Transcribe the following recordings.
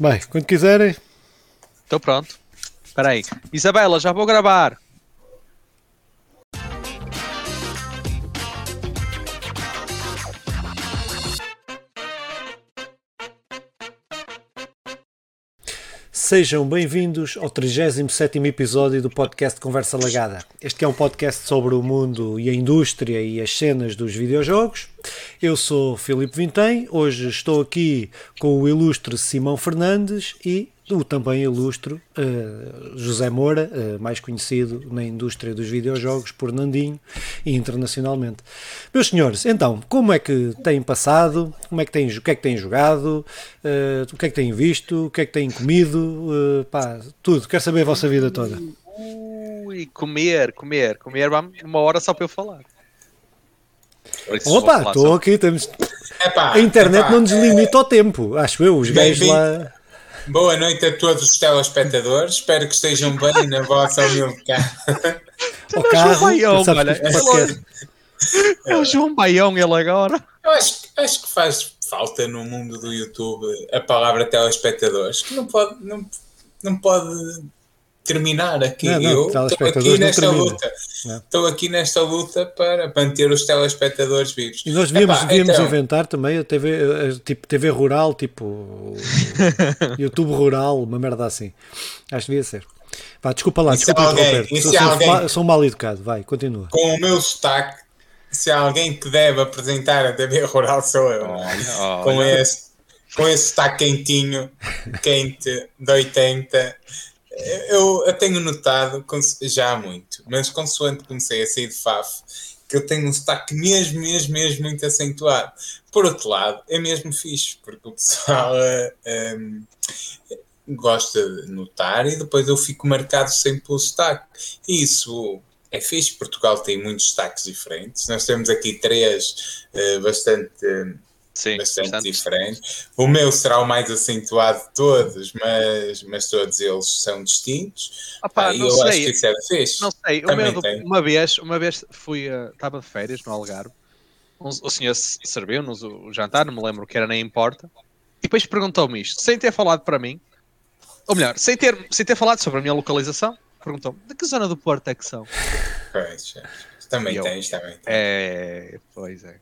Bem, quando quiserem. Estou pronto. Espera aí. Isabela, já vou gravar. Sejam bem-vindos ao 37º episódio do podcast Conversa Lagada. Este é um podcast sobre o mundo e a indústria e as cenas dos videojogos. Eu sou Filipe Vintém, hoje estou aqui com o ilustre Simão Fernandes e o também ilustre uh, José Moura, uh, mais conhecido na indústria dos videojogos por Nandinho e internacionalmente. Meus senhores, então, como é que têm passado? Como é que têm, o que é que têm jogado? Uh, o que é que têm visto? O que é que têm comido? pá, tudo. Quero saber a vossa vida toda. Ui, comer, comer, comer, uma hora só para eu falar. Opa, estou aqui, temos... Epá, a internet epá, não nos limita é... ao tempo, acho eu, os gajos lá... Boa noite a todos os telespectadores. Espero que estejam bem na vossa humilde casa. O carro, Baião, olha, é, é o João Baião, ele agora. Eu acho, acho que faz falta no mundo do YouTube a palavra telespectadores. Que não pode, não, não pode terminar aqui. Não, não, eu estou aqui nesta luta. Estou aqui nesta luta para manter os telespectadores vivos. E nós devíamos, Epá, devíamos então... inventar também a TV, tipo TV rural, tipo YouTube rural, uma merda assim. Acho que devia ser. Vá, desculpa lá, desculpa alguém, sou, alguém, sou mal educado, vai, continua. Com o meu sotaque, se há alguém que deve apresentar a TV rural sou eu. Oh, com, esse, com esse sotaque quentinho, quente, de 80 eu, eu tenho notado, já há muito, mas consoante comecei a sair de FAF, que eu tenho um sotaque mesmo, mesmo, mesmo muito acentuado. Por outro lado, é mesmo fixe, porque o pessoal um, gosta de notar e depois eu fico marcado sempre pelo sotaque. E isso é fixe, Portugal tem muitos sotaques diferentes. Nós temos aqui três uh, bastante. Sim, bastante, bastante, diferente. O meu será o mais acentuado de todos, mas, mas todos eles são distintos. Opa, ah, eu sei. acho que isso é fixe. Não sei, meu, uma, vez, uma vez fui, uh, estava de férias no Algarve, um, o senhor serviu-nos o jantar, não me lembro que era, nem importa, e depois perguntou-me isto, sem ter falado para mim, ou melhor, sem ter, sem ter falado sobre a minha localização, perguntou-me de que zona do Porto é que são? Pois, também eu, tens, também tens. É, pois é.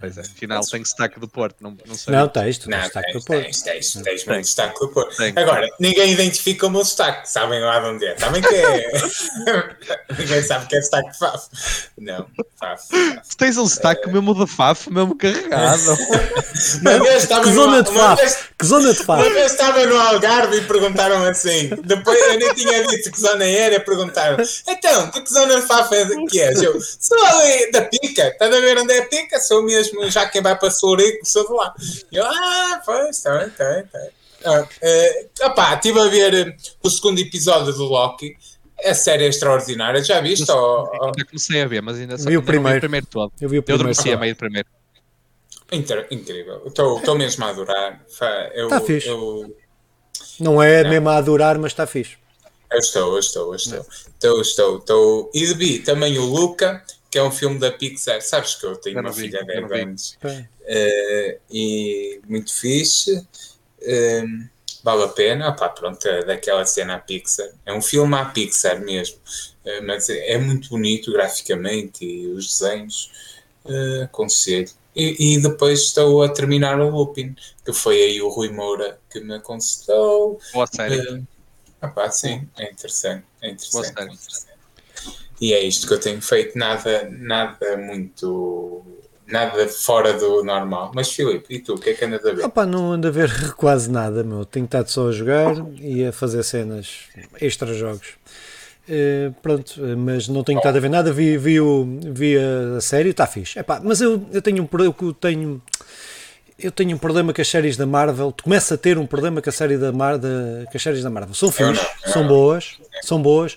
Pois é, afinal tem destaque do Porto, não, não sei. Não, tens, tu tens destaque do Porto. Tens, tens, tens muito destaque do Porto. Tem. Agora, ninguém identifica o meu destaque, sabem lá de onde é. Sabem que é. ninguém sabe que é destaque de Faf. Não, Faf. Tu tens um destaque é... mesmo de Faf, mesmo carregado. uma vez estava que, zona de Faf? Vez, que zona de Faf? Uma vez estava no Algarve e perguntaram assim. Depois eu nem tinha dito que zona era, perguntaram: então, de que zona de Faf é que és? Eu sou ali da Pica, estás a ver onde é a Pica? Sou mesmo mesmo, já quem vai para Sourico, sou de lá. E eu, ah, pois, está bem, está bem. Ah, uh, opá, estive a ver eh, o segundo episódio do Loki. A série é extraordinária, já viste? Ou, ou... Já comecei a ver, mas ainda só vi o primeiro. vi o primeiro todo. Eu vi o primeiro. Eu adormeci a meio do primeiro. Inter incrível, estou mesmo a adorar. Está fixe. Eu... Não é não. mesmo a adorar, mas está fixe. Eu estou, eu estou, eu estou. Estou, estou, estou. E vi também o Luca, que é um filme da Pixar. Sabes que eu tenho eu uma vi, filha de 10 anos uh, e muito fixe. Uh, vale a pena. Opá, pronto, é daquela cena à Pixar. É um filme à Pixar mesmo, uh, mas é, muito bonito graficamente e os desenhos. aconselho. E, e, depois estou a terminar o Lupin, que foi aí o Rui Moura que me aconselhou. Boa série. Uh, opá, sim, é interessante. É interessante. Boa série. É interessante. E é isto que eu tenho feito, nada, nada muito. Nada fora do normal. Mas Filipe, e tu, o que é que andas a ver? Opa, não ando a ver quase nada, meu. Tenho estado só a jogar e a fazer cenas extra jogos. Uh, pronto, mas não tenho estado a ver nada. Vi, vi, o, vi a série, está fixe. Epá, mas eu, eu tenho um eu tenho eu tenho um problema com as séries da Marvel. Tu começa a ter um problema com a série da Mar, da, com as séries da Marvel. São fixe, são boas, são boas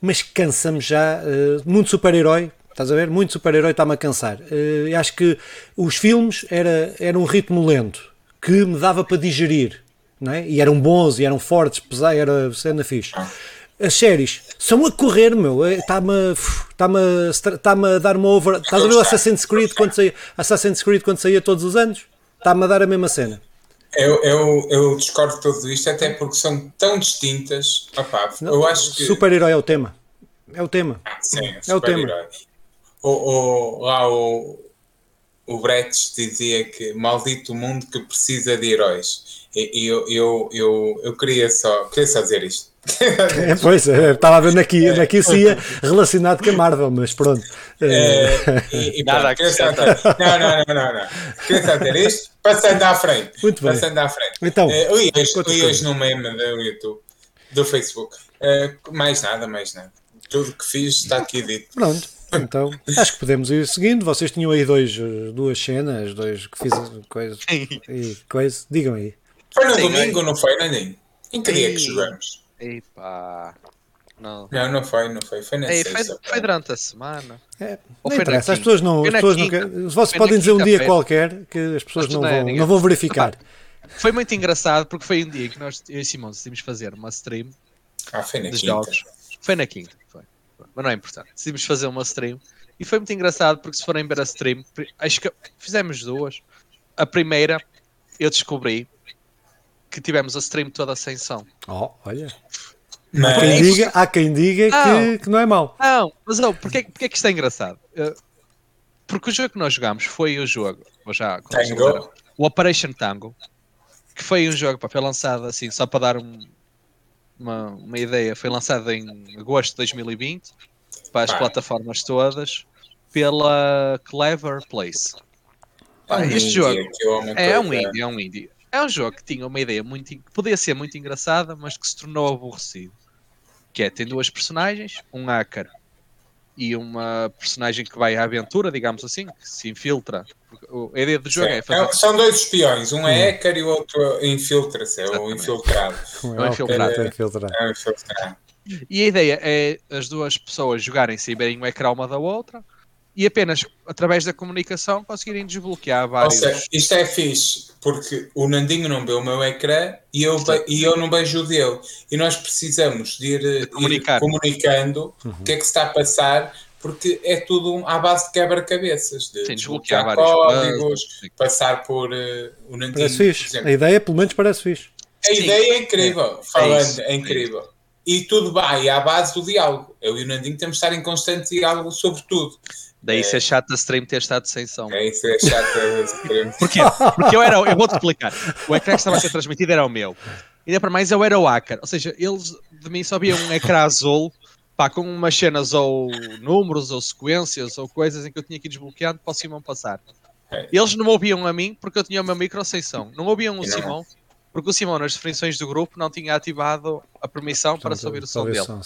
mas cansa-me já. Uh, muito super-herói, estás a ver? Muito super-herói está-me a cansar. Uh, acho que os filmes era, era um ritmo lento que me dava para digerir, não é? E eram bons, e eram fortes, pesar, era cena fixe. As séries são a correr, meu. Está-me está está a dar uma over. Estás a ver o Assassin's Creed quando saía, Assassin's Creed quando saía todos os anos? Está-me a dar a mesma cena. Eu, eu, eu discordo de tudo isto, até porque são tão distintas. Opa, Não, eu acho que. Super-herói é o tema. É o tema. Ah, sim, é o tema. O, o, lá o, o Brecht dizia que maldito mundo que precisa de heróis. E, eu, eu, eu, eu queria, só, queria só dizer isto. É, pois, é, estava a ver aqui, aqui se ia relacionado com a Marvel, mas pronto. É, e, e Nada pronto, não, não, não, não, não. Queria só ter isto, passando à frente. Muito bem. Passando à frente. Então, uh, hoje, hoje no meme do YouTube, do Facebook. Uh, mais nada, mais nada. Tudo que fiz está aqui dito. Pronto. Então, acho que podemos ir seguindo. Vocês tinham aí dois, duas cenas, dois que fiz coisas e coisa. Digam aí. Foi no Sim, domingo, não foi, Nandinho? Em que dia que jogamos? Epa. Não. Não, não foi, não foi. Foi na Ei. Foi, foi, durante a semana. É, Ou foi interessa. As pessoas não. As pessoas não vocês podem dizer um dia qualquer que as pessoas não, vão, não vão verificar. Foi muito engraçado porque foi um dia que nós, eu e Simão, decidimos fazer uma stream ah, foi na de quinta. jogos. Foi na quinta, foi. Mas não é importante. Decidimos fazer uma stream e foi muito engraçado porque se forem ver a stream, acho que fizemos duas. A primeira eu descobri que tivemos a stream toda sem som. Oh, olha. Há quem diga, há quem diga não, que, que, não é mau. Não, mas oh, porquê, porquê que isto é engraçado? Uh, porque o jogo que nós jogámos foi o jogo, ou já, Tango. o Operation Tango, que foi um jogo, pá, foi lançado assim, só para dar um, uma, uma ideia, foi lançado em agosto de 2020 para as plataformas todas pela Clever Place. este jogo é, é um indie, é um indie. É um jogo que tinha uma ideia muito. que podia ser muito engraçada, mas que se tornou aborrecido. Que é, tem duas personagens, um hacker e uma personagem que vai à aventura, digamos assim, que se infiltra. A ideia do jogo Sim, é fazer... É, são dois espiões, um é hacker e o outro infiltra-se, é o infiltrado. É o infiltrado. É, infiltrado. É o infiltrado. E a ideia é as duas pessoas jogarem-se e verem o ecrã uma da outra e apenas através da comunicação conseguirem desbloquear vários. Ou seja, isto é fixe, porque o Nandinho não vê o meu ecrã e eu, e eu não vejo o dele. E nós precisamos de ir, de ir comunicando uhum. o que é que se está a passar, porque é tudo à base de quebra-cabeças, de Sim, desbloquear, desbloquear códigos, passar por uh, o Nandinho. Parece fixe. A ideia, pelo menos, parece fixe. A Sim. ideia é incrível, é. falando, é, é incrível. É e tudo vai à base do diálogo. Eu e o Nandinho temos de estar em constante diálogo sobre tudo. Daí é. ser chato a stream ter estado sem som. É isso, é chato a stream. Porquê? Porque eu era, eu vou-te explicar. O ecrã que estava a ser transmitido era o meu. E ainda para mais eu era o hacker. Ou seja, eles de mim só viam um ecrã azul pá, com umas cenas ou números ou sequências ou coisas em que eu tinha que ir desbloqueando para o Simão passar. É. Eles não me ouviam a mim porque eu tinha o meu micro sem som. Não ouviam o Simão porque o Simão nas definições do grupo não tinha ativado a permissão para ouvir o som dele. Som,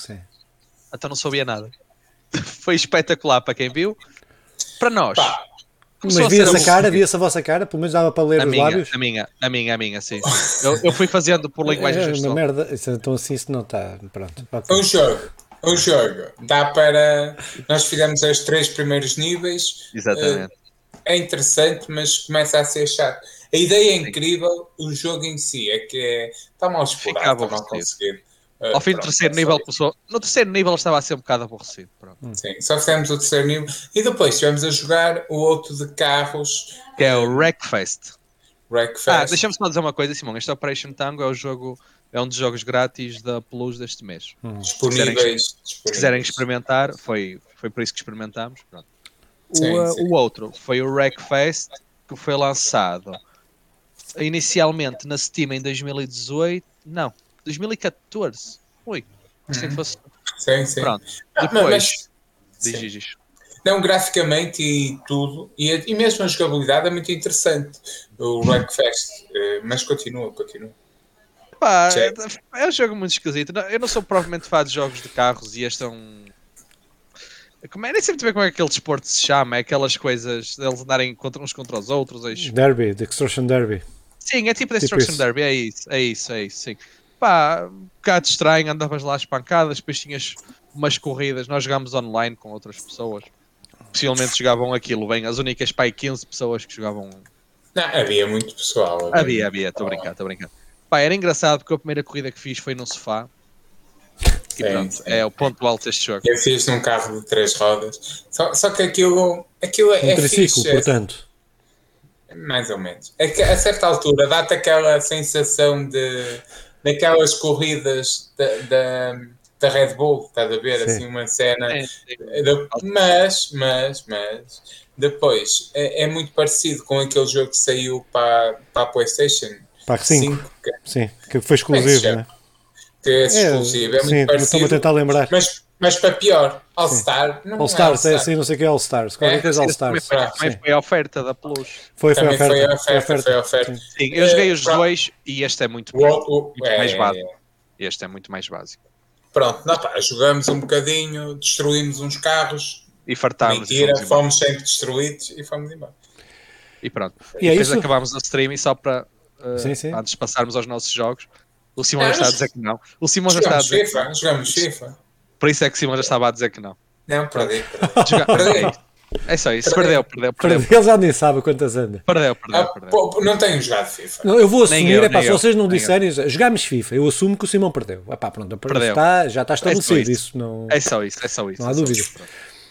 então não sabia nada. foi espetacular para quem viu. Para nós. Pá. Mas via-se a cara, via-se a vossa cara, pelo menos dava para ler a os minha, lábios. A minha, a minha, a minha, sim. eu, eu fui fazendo por linguagem é, uma merda, então assim isso não está. Pronto. Okay. Um jogo, um jogo. Dá para. Nós fizemos os três primeiros níveis. Exatamente. É interessante, mas começa a ser chato. A ideia é incrível, o jogo em si é que é, está mal explorado, está mal conseguido. Uh, Ao fim do terceiro nível, passou... no terceiro nível estava a ser um bocado aborrecido. Pronto. Hum. Sim, só fizemos o terceiro nível e depois estivemos a jogar o outro de carros que é o Wreckfest. Wreckfest. Ah, deixa-me só dizer uma coisa, Simão. Este Operation Tango é o jogo, é um dos jogos grátis da Plus deste mês. Hum. Disponíveis, se quiserem, experimentar, foi, foi por isso que experimentámos. Pronto. Sim, o, sim. o outro foi o Wreckfest, que foi lançado inicialmente na Steam em 2018. Não, 2014. Ui, assim uhum. fosse. Sim, sim. Pronto. Depois. diz, diz. Não, graficamente e tudo, e, e mesmo a jogabilidade é muito interessante, o Wreckfest, eh, mas continua, continua. Pá, é, um jogo muito esquisito. Eu não sou provavelmente fã de jogos de carros e este é um. Como é, nem sempre ver como é que aquele desporto se chama, é aquelas coisas deles andarem contra, uns contra os outros. É derby, The Extortion Derby. Sim, é tipo Destruction tipo Derby, é isso, é isso, é isso, sim pá, um bocado estranho, andavas lá às pancadas, depois tinhas umas corridas, nós jogámos online com outras pessoas. Possivelmente jogavam aquilo, bem, as únicas pá, 15 pessoas que jogavam. Não, havia muito pessoal. Havia, havia, estou a brincar, estou a brincar. Pá, era engraçado porque a primeira corrida que fiz foi num sofá. E pronto, sim. é o ponto alto deste jogo. Eu fiz num carro de três rodas. Só, só que aquilo, aquilo um é triciclo, fixe. portanto. Mais ou menos. É que a certa altura dá-te aquela sensação de daquelas corridas da, da, da Red Bull, estás a ver? Sim. Assim, uma cena. É, de, mas, mas, mas, depois é, é, muito parecido com aquele jogo que saiu para, para a PlayStation para 5. 5 que, sim, que foi exclusivo, é né? Que é exclusivo, é, é muito sim, parecido. Estou-me a tentar lembrar. Mas mas para pior, All Star. All Stars, é assim, não sei o que é All Stars. Qualquer é, coisa All Stars. Também, foi, foi a oferta da Plus. Foi, foi, a oferta, foi a oferta. Foi a oferta. Sim. sim, eu joguei os dois e este é muito, o, o, muito é, mais básico. Este é muito mais básico. Pronto, não, pá, jogamos um bocadinho, destruímos uns carros. E fartámos. Mentira, fomos, fomos sempre destruídos e fomos embora. E pronto. E, e é depois isso? acabámos o stream e só para uh, sim, sim. antes de passarmos aos nossos jogos. O Simão já está a dizer que não. O Simão já está a dizer FIFA, Jogamos FIFA. Por isso é que Simão já estava a dizer que não. Não, perdi. perdi. É só isso. Perdeu, perdeu, perdeu. Ele já nem sabe quantas anda. Perdeu, perdeu, ah, perdeu. não tenho jogado FIFA. Não, eu vou assumir, epá, se vocês não disserem, jogámos FIFA, eu assumo que o Simão perdeu. Epá, pronto, perdeu. Está, já está é estabelecido. É isso. isso. não... é só isso, é só isso. Não há é dúvida.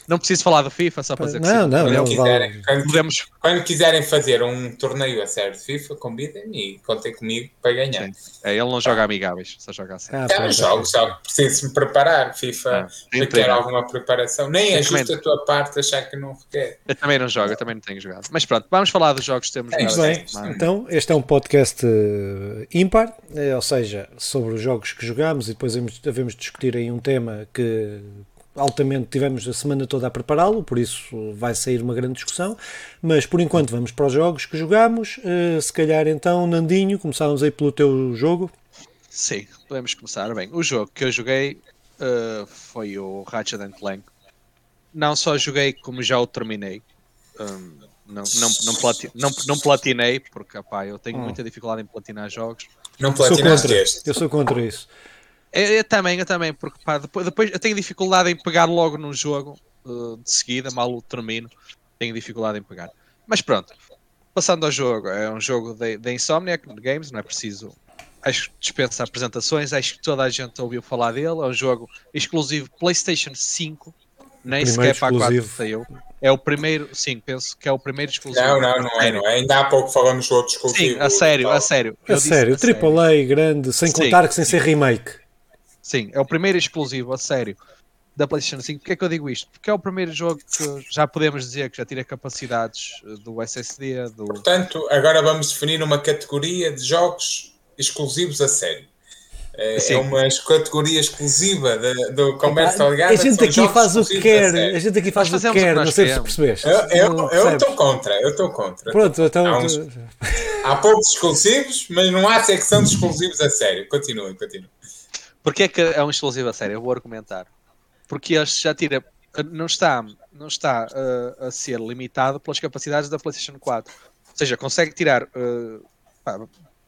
Não preciso falar do FIFA, só para dizer que não, sim. Não, quando, não, quiserem, quando, Podemos... quando quiserem fazer um torneio a sério de FIFA, convidem-me e contem comigo para ganhar. É, ele não joga amigáveis, só joga assim. Ah, é, jogo, só preciso me preparar. FIFA ah, requer alguma preparação. Nem é justo a tua parte achar que não requer. Eu também não jogo, eu também não tenho jogado. Mas pronto, vamos falar dos jogos que temos é, bem, Então, este é um podcast uh, ímpar, eh, ou seja, sobre os jogos que jogamos e depois devemos discutir aí um tema que altamente tivemos a semana toda a prepará-lo, por isso vai sair uma grande discussão. Mas por enquanto vamos para os jogos que jogamos. Uh, se calhar então, Nandinho, começávamos aí pelo teu jogo. Sim, podemos começar. Bem, o jogo que eu joguei uh, foi o Ratchet Clank. Não só joguei, como já o terminei. Um, não, não, não, plati não, não platinei, porque opá, eu tenho hum. muita dificuldade em platinar jogos. Não platinaste Eu sou contra isso. Eu, eu, também, eu também, porque pá, depois, depois eu tenho dificuldade em pegar logo num jogo uh, de seguida, mal o termino, tenho dificuldade em pegar. Mas pronto, passando ao jogo, é um jogo da Insomniac Games, não é preciso. Acho que dispensa apresentações, acho que toda a gente ouviu falar dele. É um jogo exclusivo PlayStation 5, nem sequer para a 4 saiu. É o primeiro, sim, penso que é o primeiro exclusivo. Não, não, não é, não é. Ainda há pouco falamos do outro exclusivo. Sim, a sério, a sério. A sério, AAA grande, sem sim, contar que sem ser remake. Sim, é o primeiro exclusivo, a sério, da PlayStation 5. Porquê é que eu digo isto? Porque é o primeiro jogo que já podemos dizer que já tira capacidades eh, do SSD. Do... Portanto, agora vamos definir uma categoria de jogos exclusivos a sério. É, é uma categoria exclusiva de, do comércio ligado. A gente aqui faz o que quer, a gente aqui faz o que quer, não sei se percebeste. Eu estou contra, eu estou contra. Pronto, então. Há, uns, há poucos exclusivos, mas não há secção de exclusivos a sério. Continuem, continuem. Porquê é que é um exclusivo a sério? Eu vou argumentar. Porque este já tira. Não está, não está uh, a ser limitado pelas capacidades da PlayStation 4. Ou seja, consegue tirar uh, pá,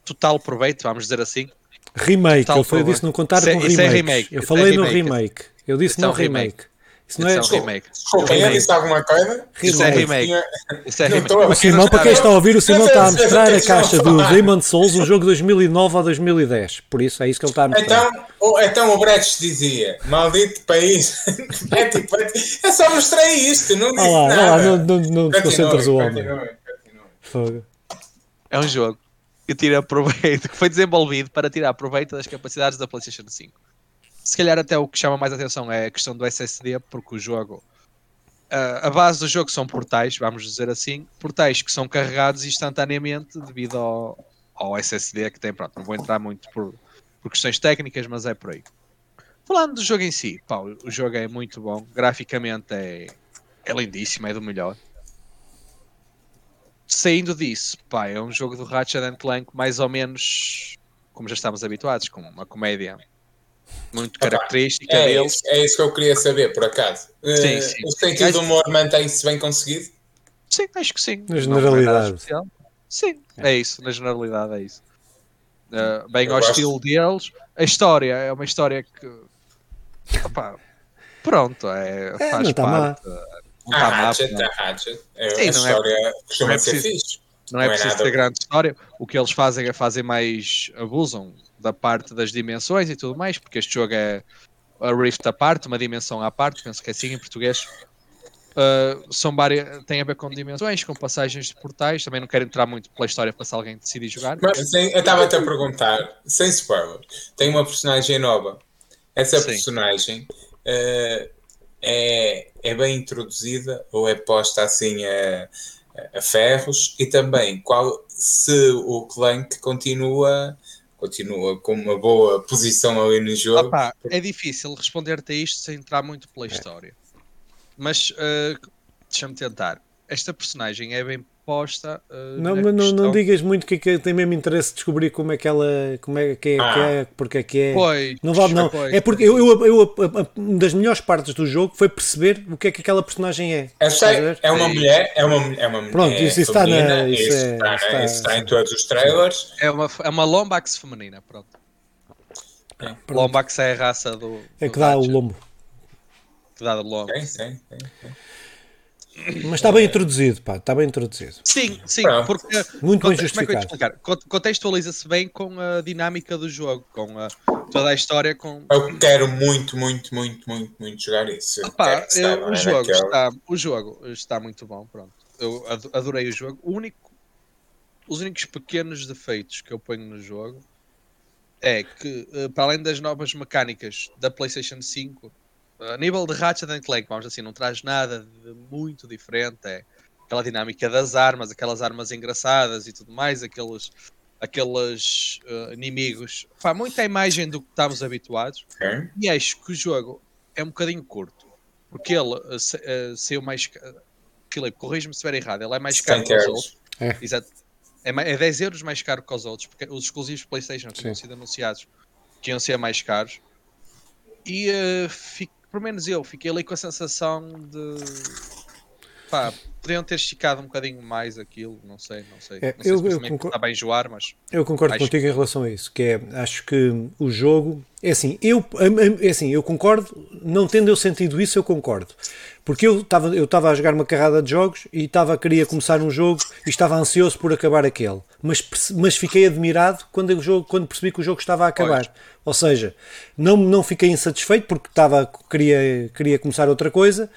total proveito, vamos dizer assim. Remake, total eu falei disso não contar com remake. É remake. Eu falei é remake. no remake. Eu disse então, no remake. remake. Isso não é, é um remake. Desculpa, eu disse alguma coisa? Isso é remake. Isso é remake. O Simão, para quem está a ouvir, o Simão está a mostrar a caixa do Demon Souls, um jogo de 2009 a 2010. Por isso é isso que ele está a mostrar. Então, então o Brecht dizia: maldito país. é, tipo, é só mostrei isto, não disse ah lá, nada. Ah lá, não, não, não desconcentras o homem. Fogo. É um jogo que tira proveito, que foi desenvolvido para tirar proveito das capacidades da PlayStation 5 se calhar até o que chama mais atenção é a questão do SSD, porque o jogo. Uh, a base do jogo são portais, vamos dizer assim, portais que são carregados instantaneamente devido ao, ao SSD que tem. Pronto, não vou entrar muito por, por questões técnicas, mas é por aí. Falando do jogo em si, pá, o jogo é muito bom, graficamente é, é lindíssimo, é do melhor. Saindo disso, pá, é um jogo do Ratchet Clank mais ou menos como já estamos habituados, com uma comédia muito característica é dele. Isso, é isso que eu queria saber, por acaso. Sim, uh, sim. O sentido do humor mantém-se bem conseguido? Sim, acho que sim. Na generalidade. Sim, é. é isso, na generalidade é isso. Uh, bem eu ao gosto. estilo deles. A história é uma história que. Opa, pronto, é, é faz tá parte. Não a Hatchet, má, a Hatchet. É, sim, a é história é, costuma ser fixe. Não é não preciso ter grande história. O que eles fazem é fazem mais. abusam da parte das dimensões e tudo mais, porque este jogo é a Rift à parte, uma dimensão à parte, penso que é assim em português. Uh, são várias, tem a ver com dimensões, com passagens de portais. Também não quero entrar muito pela história para se alguém decidir jogar. Mas, sem, eu estava-te a perguntar, sem spoiler, tem uma personagem nova. Essa Sim. personagem uh, é, é bem introduzida ou é posta assim a, a ferros? E também qual se o Clank continua continua com uma boa posição ali no jogo. Opa, é difícil responder-te a isto sem entrar muito pela é. história. Mas uh, deixa-me tentar. Esta personagem é bem posta. Uh, não, mas não, não digas muito que, que tem mesmo interesse descobrir como é que ela. como é que é, ah. que é porque é que é. Pois, não vale, não. Pois, é porque eu, eu, eu, uma das melhores partes do jogo foi perceber o que é que aquela personagem é. Essa é, é uma mulher, é uma, é uma Pronto, isso, isso está na. Isso, isso, é, está, está, isso está, em todos os trailers. É uma, é uma Lombax feminina, pronto. É. Lombax é a raça do. É que dá o lombo. Que dá o lombo. Sim, sim, sim. sim. Mas está bem introduzido, pá, está bem introduzido. Sim, sim, porque muito bem justificado. Como é Contextualiza-se bem com a dinâmica do jogo, com a, toda a história. Com... Eu quero muito, muito, muito, muito, muito jogar isso. Opa, eu, o, jogo está, o jogo está muito bom, pronto. Eu adorei o jogo. O único, os únicos pequenos defeitos que eu ponho no jogo é que, eh, para além das novas mecânicas da PlayStation 5 a nível de Ratchet Clank, vamos assim, não traz nada de muito diferente. É aquela dinâmica das armas, aquelas armas engraçadas e tudo mais, aqueles, aqueles uh, inimigos. Pá, muita imagem do que estamos habituados. Okay. E acho que o jogo é um bocadinho curto. Porque ele uh, uh, saiu mais. Filipe, corrija-me se estiver errado, ele é mais caro que os outros. É. Exato. É, é 10 euros mais caro que os outros, porque os exclusivos PlayStation que tinham sido anunciados que iam ser mais caros. E uh, fico pelo menos eu, fiquei ali com a sensação de. Pá, podiam ter esticado um bocadinho mais aquilo, não sei, não sei. É, não sei eu, se eu concordo, está bem enjoar, mas. Eu concordo contigo que... em relação a isso, que é, acho que o jogo. É assim, eu, é assim, eu concordo, não tendo eu sentido isso, eu concordo. Porque eu estava eu a jogar uma carrada de jogos e estava queria começar um jogo e estava ansioso por acabar aquele. Mas, mas fiquei admirado quando, o jogo, quando percebi que o jogo estava a acabar. Pois. Ou seja, não, não fiquei insatisfeito porque estava, queria, queria começar outra coisa,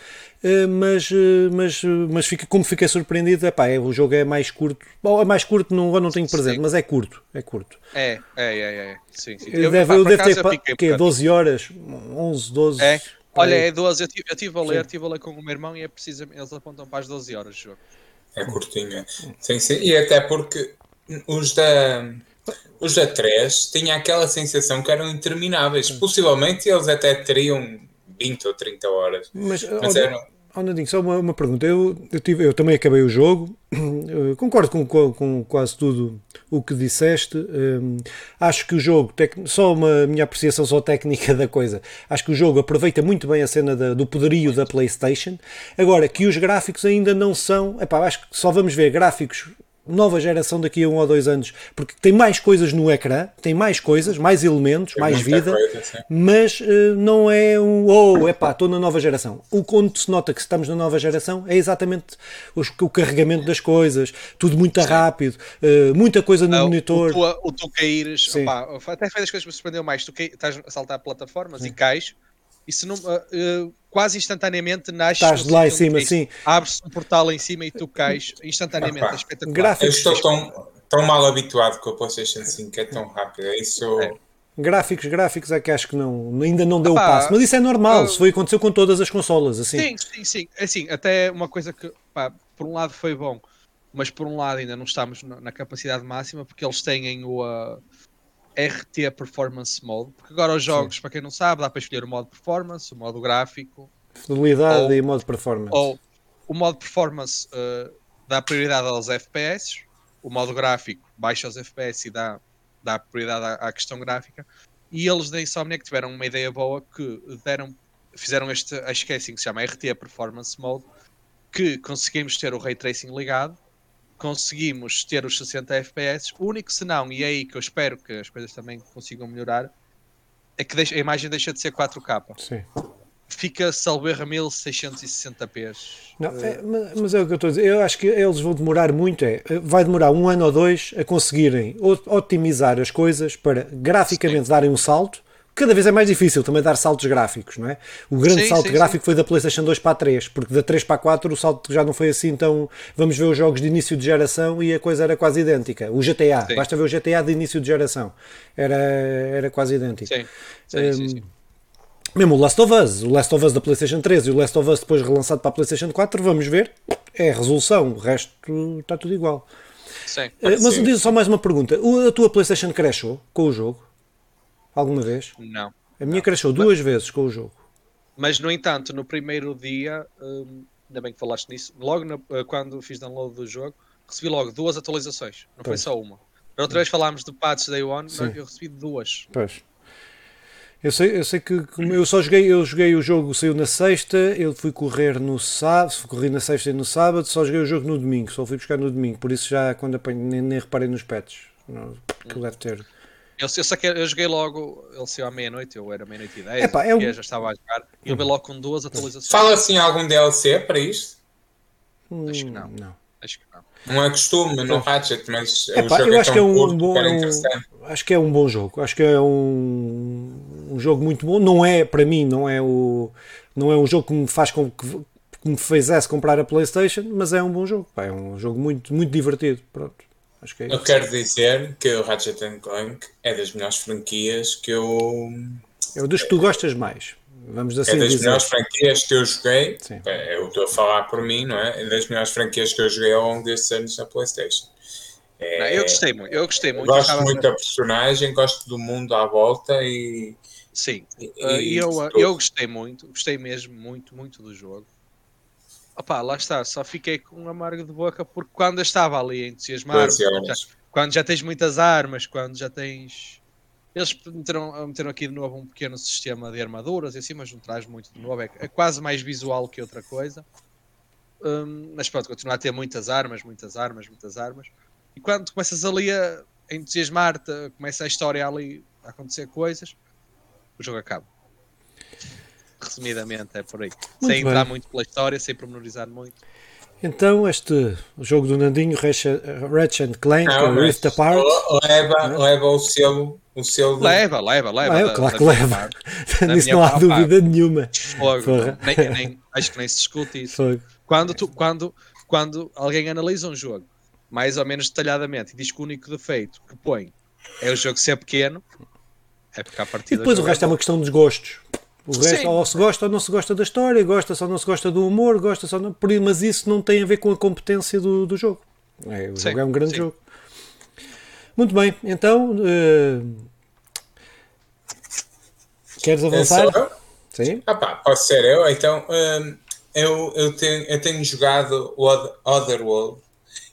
eh, mas, eh, mas, mas fica, como fiquei surpreendido, epá, é, o jogo é mais curto. Bom, é mais curto, não, não tenho presente, sim. mas é curto. É curto. É, é, é. é. Sim, sim. Eu, deve, eu deve ter que, 12 horas, 11, 12. É. Olha, é 12. Eu estive, tive a ler, estive a ler com o meu irmão e é precisamente, eles apontam para as 12 horas de jogo. É curtinho. Sim, sim. E até porque os da. Os da 3 tinham aquela sensação que eram intermináveis. Possivelmente eles até teriam 20 ou 30 horas. Mas, mas eram, Oh, Nadinho, só uma, uma pergunta. Eu, eu, tive, eu também acabei o jogo, eu concordo com, com, com, quase tudo o que disseste. Um, acho que o jogo, tec, só uma minha apreciação só técnica da coisa, acho que o jogo aproveita muito bem a cena da, do poderio da PlayStation. Agora, que os gráficos ainda não são. Epá, acho que só vamos ver gráficos nova geração daqui a um ou dois anos, porque tem mais coisas no ecrã, tem mais coisas, mais elementos, tem mais vida, coisa, mas uh, não é um oh, epá, estou na nova geração. O quando se nota que estamos na nova geração é exatamente o, o carregamento das coisas, tudo muito sim. rápido, uh, muita coisa no monitor. O, o, o tu caíres, até foi das coisas que me surpreendeu mais, tu cai, estás a saltar plataformas sim. e cais e se não, uh, uh, quase instantaneamente nasce. Estás de lá em cima, sim. Abre-se um portal em cima e tu cais instantaneamente. é espetacular. Gráficos. Eu estou tão, tão mal habituado com a PlayStation 5, é tão rápido. É isso. É. Gráficos, gráficos é que acho que não, ainda não deu o passo. Mas isso é normal, isso foi aconteceu com todas as consolas. Assim. Sim, sim, sim. É assim, até uma coisa que, pá, por um lado foi bom, mas por um lado ainda não estamos na capacidade máxima, porque eles têm o. Uh, RT Performance Mode, porque agora os jogos, Sim. para quem não sabe, dá para escolher o modo performance, o modo gráfico, fidelidade ou, e modo performance. Ou o modo performance uh, dá prioridade aos FPS, o modo gráfico baixa os FPS e dá, dá prioridade à, à questão gráfica. E eles da Insomniac tiveram uma ideia boa que deram, fizeram este, acho que é assim que se chama RT Performance Mode, que conseguimos ter o Ray Tracing ligado conseguimos ter os 60 FPS. O único senão, e é aí que eu espero que as coisas também consigam melhorar, é que a imagem deixa de ser 4K. Sim. Fica, a 1660p. Não, é, mas é o que eu estou a dizer. Eu acho que eles vão demorar muito. É, vai demorar um ano ou dois a conseguirem otimizar as coisas para graficamente Sim. darem um salto cada vez é mais difícil também dar saltos gráficos, não é? O grande sim, salto sim, gráfico sim. foi da PlayStation 2 para a 3, porque da 3 para a 4 o salto já não foi assim, então vamos ver os jogos de início de geração e a coisa era quase idêntica. O GTA, basta ver o GTA de início de geração, era, era quase idêntico. Sim. Um, mesmo o Last of Us, o Last of Us da PlayStation 3 e o Last of Us depois relançado para a PlayStation 4, vamos ver, é a resolução, o resto está tudo igual. Sim, uh, mas diz só mais uma pergunta: a tua PlayStation crashou com o jogo? Alguma vez? Não. A minha não. crashou duas mas, vezes com o jogo. Mas, no entanto, no primeiro dia, hum, ainda bem que falaste nisso, logo no, eh, quando fiz download do jogo, recebi logo duas atualizações, não pois. foi só uma. outra vez falámos de patch Day One, mas eu recebi duas. Pois. Eu sei, eu sei que eu só joguei, eu joguei o jogo, saiu na sexta, eu fui correr no sábado, corri na sexta e no sábado, só joguei o jogo no domingo, só fui buscar no domingo, por isso já quando apanho, nem, nem reparei nos. Não, que deve ter. Eu, eu, sei que eu joguei logo, ele saiu à meia-noite, eu era meia-noite e dez, Epá, é um... já estava a jogar, e eu vi logo com duas atualizações. Fala assim algum DLC para isto? Hum, acho que não. não. Acho que não. Não é costume no Ratchet, mas Epá, eu é acho que é um, curto, bom, é um, acho que é um bom jogo. Acho que é um, um jogo muito bom. Não é para mim, não é o não é um jogo que me faz com que, que me fizesse comprar a PlayStation, mas é um bom jogo. é um jogo muito muito divertido. Pronto. Acho que é eu quero dizer que o Ratchet Clank é das melhores franquias que eu. É o dos que tu gostas mais. Vamos assim é das dizer. melhores franquias que eu joguei. Sim. É, eu estou a falar por mim, não é? É das melhores franquias que eu joguei ao longo destes anos na PlayStation. É, não, eu gostei muito. Eu gostei muito. Gosto muito da personagem, gosto do mundo à volta e. Sim, e, uh, eu, eu gostei muito, gostei mesmo muito, muito do jogo. Opá, lá está, só fiquei com um amargo de boca porque quando eu estava ali entusiasmado, já, quando já tens muitas armas, quando já tens. Eles meteram, meteram aqui de novo um pequeno sistema de armaduras e assim, mas não traz muito de novo, é, é quase mais visual que outra coisa. Um, mas pronto, continua a ter muitas armas, muitas armas, muitas armas. E quando começas ali a entusiasmar-te, começa a história ali a acontecer coisas, o jogo acaba resumidamente, é por aí. Muito sem bem. entrar muito pela história, sem pormenorizar muito. Então, este jogo do Nandinho, Ratchet Clank, Não, Rift Apart. Leva, né? leva o selo. O selo leva, leva, leva. Ah, claro que leva. Nisso não há dúvida nenhuma. Fogo, nem, nem, acho que nem se discute isso. Fogo. Quando, tu, quando, quando alguém analisa um jogo mais ou menos detalhadamente e diz que o único defeito que põe é o jogo ser pequeno, é porque a partir E depois o resto é uma questão dos gostos. O resto, Sim. ou se gosta ou não se gosta da história, gosta ou não se gosta do humor, gosta só não, mas isso não tem a ver com a competência do, do jogo. É, o Sim. jogo é um grande Sim. jogo. Muito bem, então uh, queres é avançar? Sim. Ah, pá, posso ser eu? Então um, eu, eu, tenho, eu tenho jogado o Otherworld.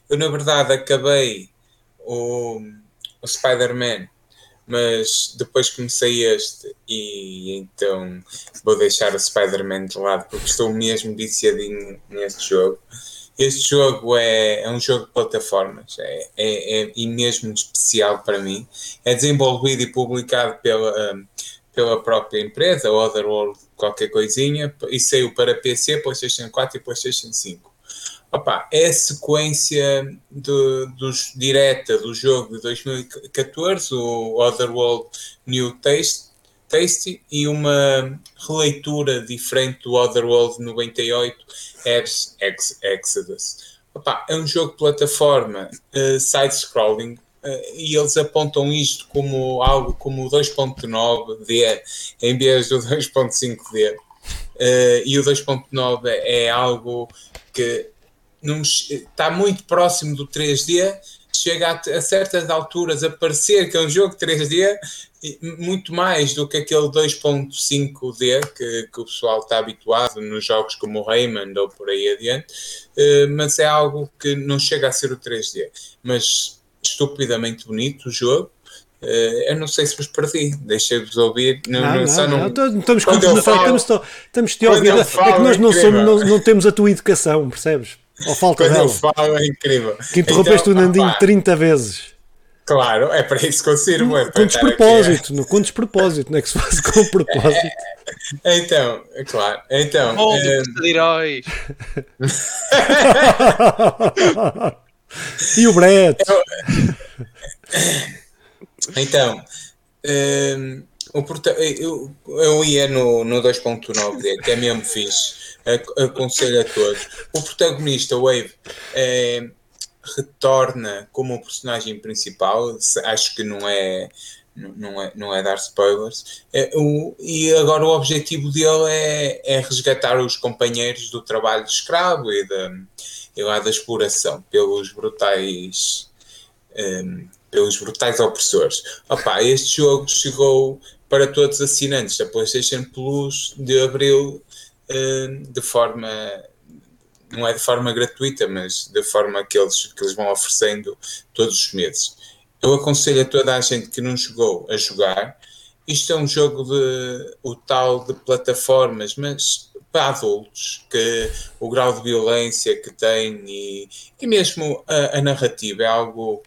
Eu na verdade acabei o, o Spider-Man mas depois comecei este e então vou deixar o Spider-Man de lado porque estou mesmo viciadinho neste jogo. Este jogo é, é um jogo de plataformas é, é, é, e mesmo especial para mim. É desenvolvido e publicado pela, um, pela própria empresa, Otherworld, qualquer coisinha, e saiu para PC, PlayStation 4 e PlayStation 5. Opa, é a sequência de, dos, direta do jogo de 2014, o Otherworld New Taste, Tasty, e uma releitura diferente do Otherworld 98, Ex, Ex, Exodus. Opa, é um jogo de plataforma uh, side-scrolling uh, e eles apontam isto como algo como 2.9D em vez do 2.5D. Uh, e o 2.9 é algo que num, está muito próximo do 3D, chega a, a, certas alturas a parecer que é um jogo 3D, muito mais do que aquele 2.5D que, que o pessoal está habituado nos jogos como o Rayman ou por aí adiante, uh, mas é algo que não chega a ser o 3D, mas estupidamente bonito o jogo. Uh, eu não sei se vos perdi, deixei-vos ouvir. Não, não, não, só não, não, estamos com estamos, estamos ouvir. É que nós não, somos, não, não temos a tua educação, percebes? Ou falta Quando dela. eu falo é incrível. Que interrompeste então, o Nandinho opa, 30 vezes. Claro, é para isso que eu sirvo. É com despropósito, no, com despropósito, não é que se faz com propósito. É, então, é claro. Então, oh, é... de heróis. e o Brett. então, um, o eu, eu ia no, no 2.9D, que é mesmo fixe, aconselho a todos. O protagonista, Wave, é, retorna como o personagem principal, acho que não é não é, não é dar spoilers. É, o, e agora o objetivo dele é, é resgatar os companheiros do trabalho de escravo e da, e lá da exploração pelos brutais um, pelos brutais opressores. Opa, este jogo chegou para todos os assinantes da PlayStation Plus de abril de forma não é de forma gratuita, mas de forma que eles, que eles vão oferecendo todos os meses. Eu aconselho a toda a gente que não jogou a jogar. Isto é um jogo de o tal de plataformas, mas para adultos, que o grau de violência que tem e, e mesmo a, a narrativa é algo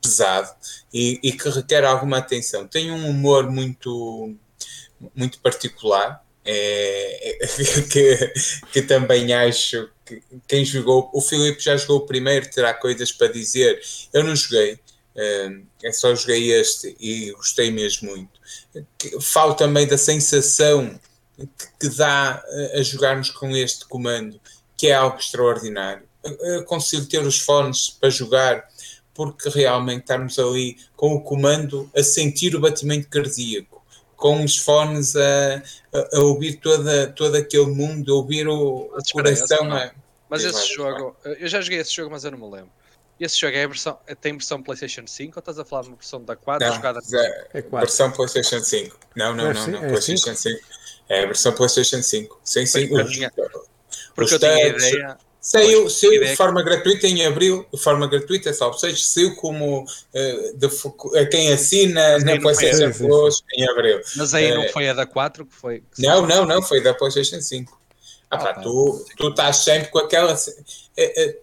pesado e, e, que requer alguma atenção. Tem um humor muito, muito particular, é, é, que, que também acho que quem jogou, o Filipe já jogou o primeiro, terá coisas para dizer. Eu não joguei, é só joguei este e gostei mesmo muito. Falo também da sensação que dá a jogarmos com este comando, que é algo extraordinário. Consigo ter os fones para jogar, porque realmente estarmos ali com o comando a sentir o batimento cardíaco, com os fones a, a, a ouvir toda, todo aquele mundo, a ouvir o, o coração. A... Mas esse jogo, eu já joguei esse jogo, mas eu não me lembro. Esse jogo é a versão, tem versão PlayStation 5 ou estás a falar de uma versão da 4 não, jogada é, é 4. Versão PlayStation 5. Não, não, não, não. É PlayStation 5. 5. É a versão PlayStation 5. Sim, sim. Porque eu tinha ideia. Saiu, saiu de forma gratuita em abril, de forma gratuita, salvo seja, saiu como uh, de, a quem assina na PlayStation Plus em abril. Mas aí não foi a da 4 que foi? Que não, não, não, foi da PlayStation 5. Ah, pá, tu, tu estás sempre com aquela.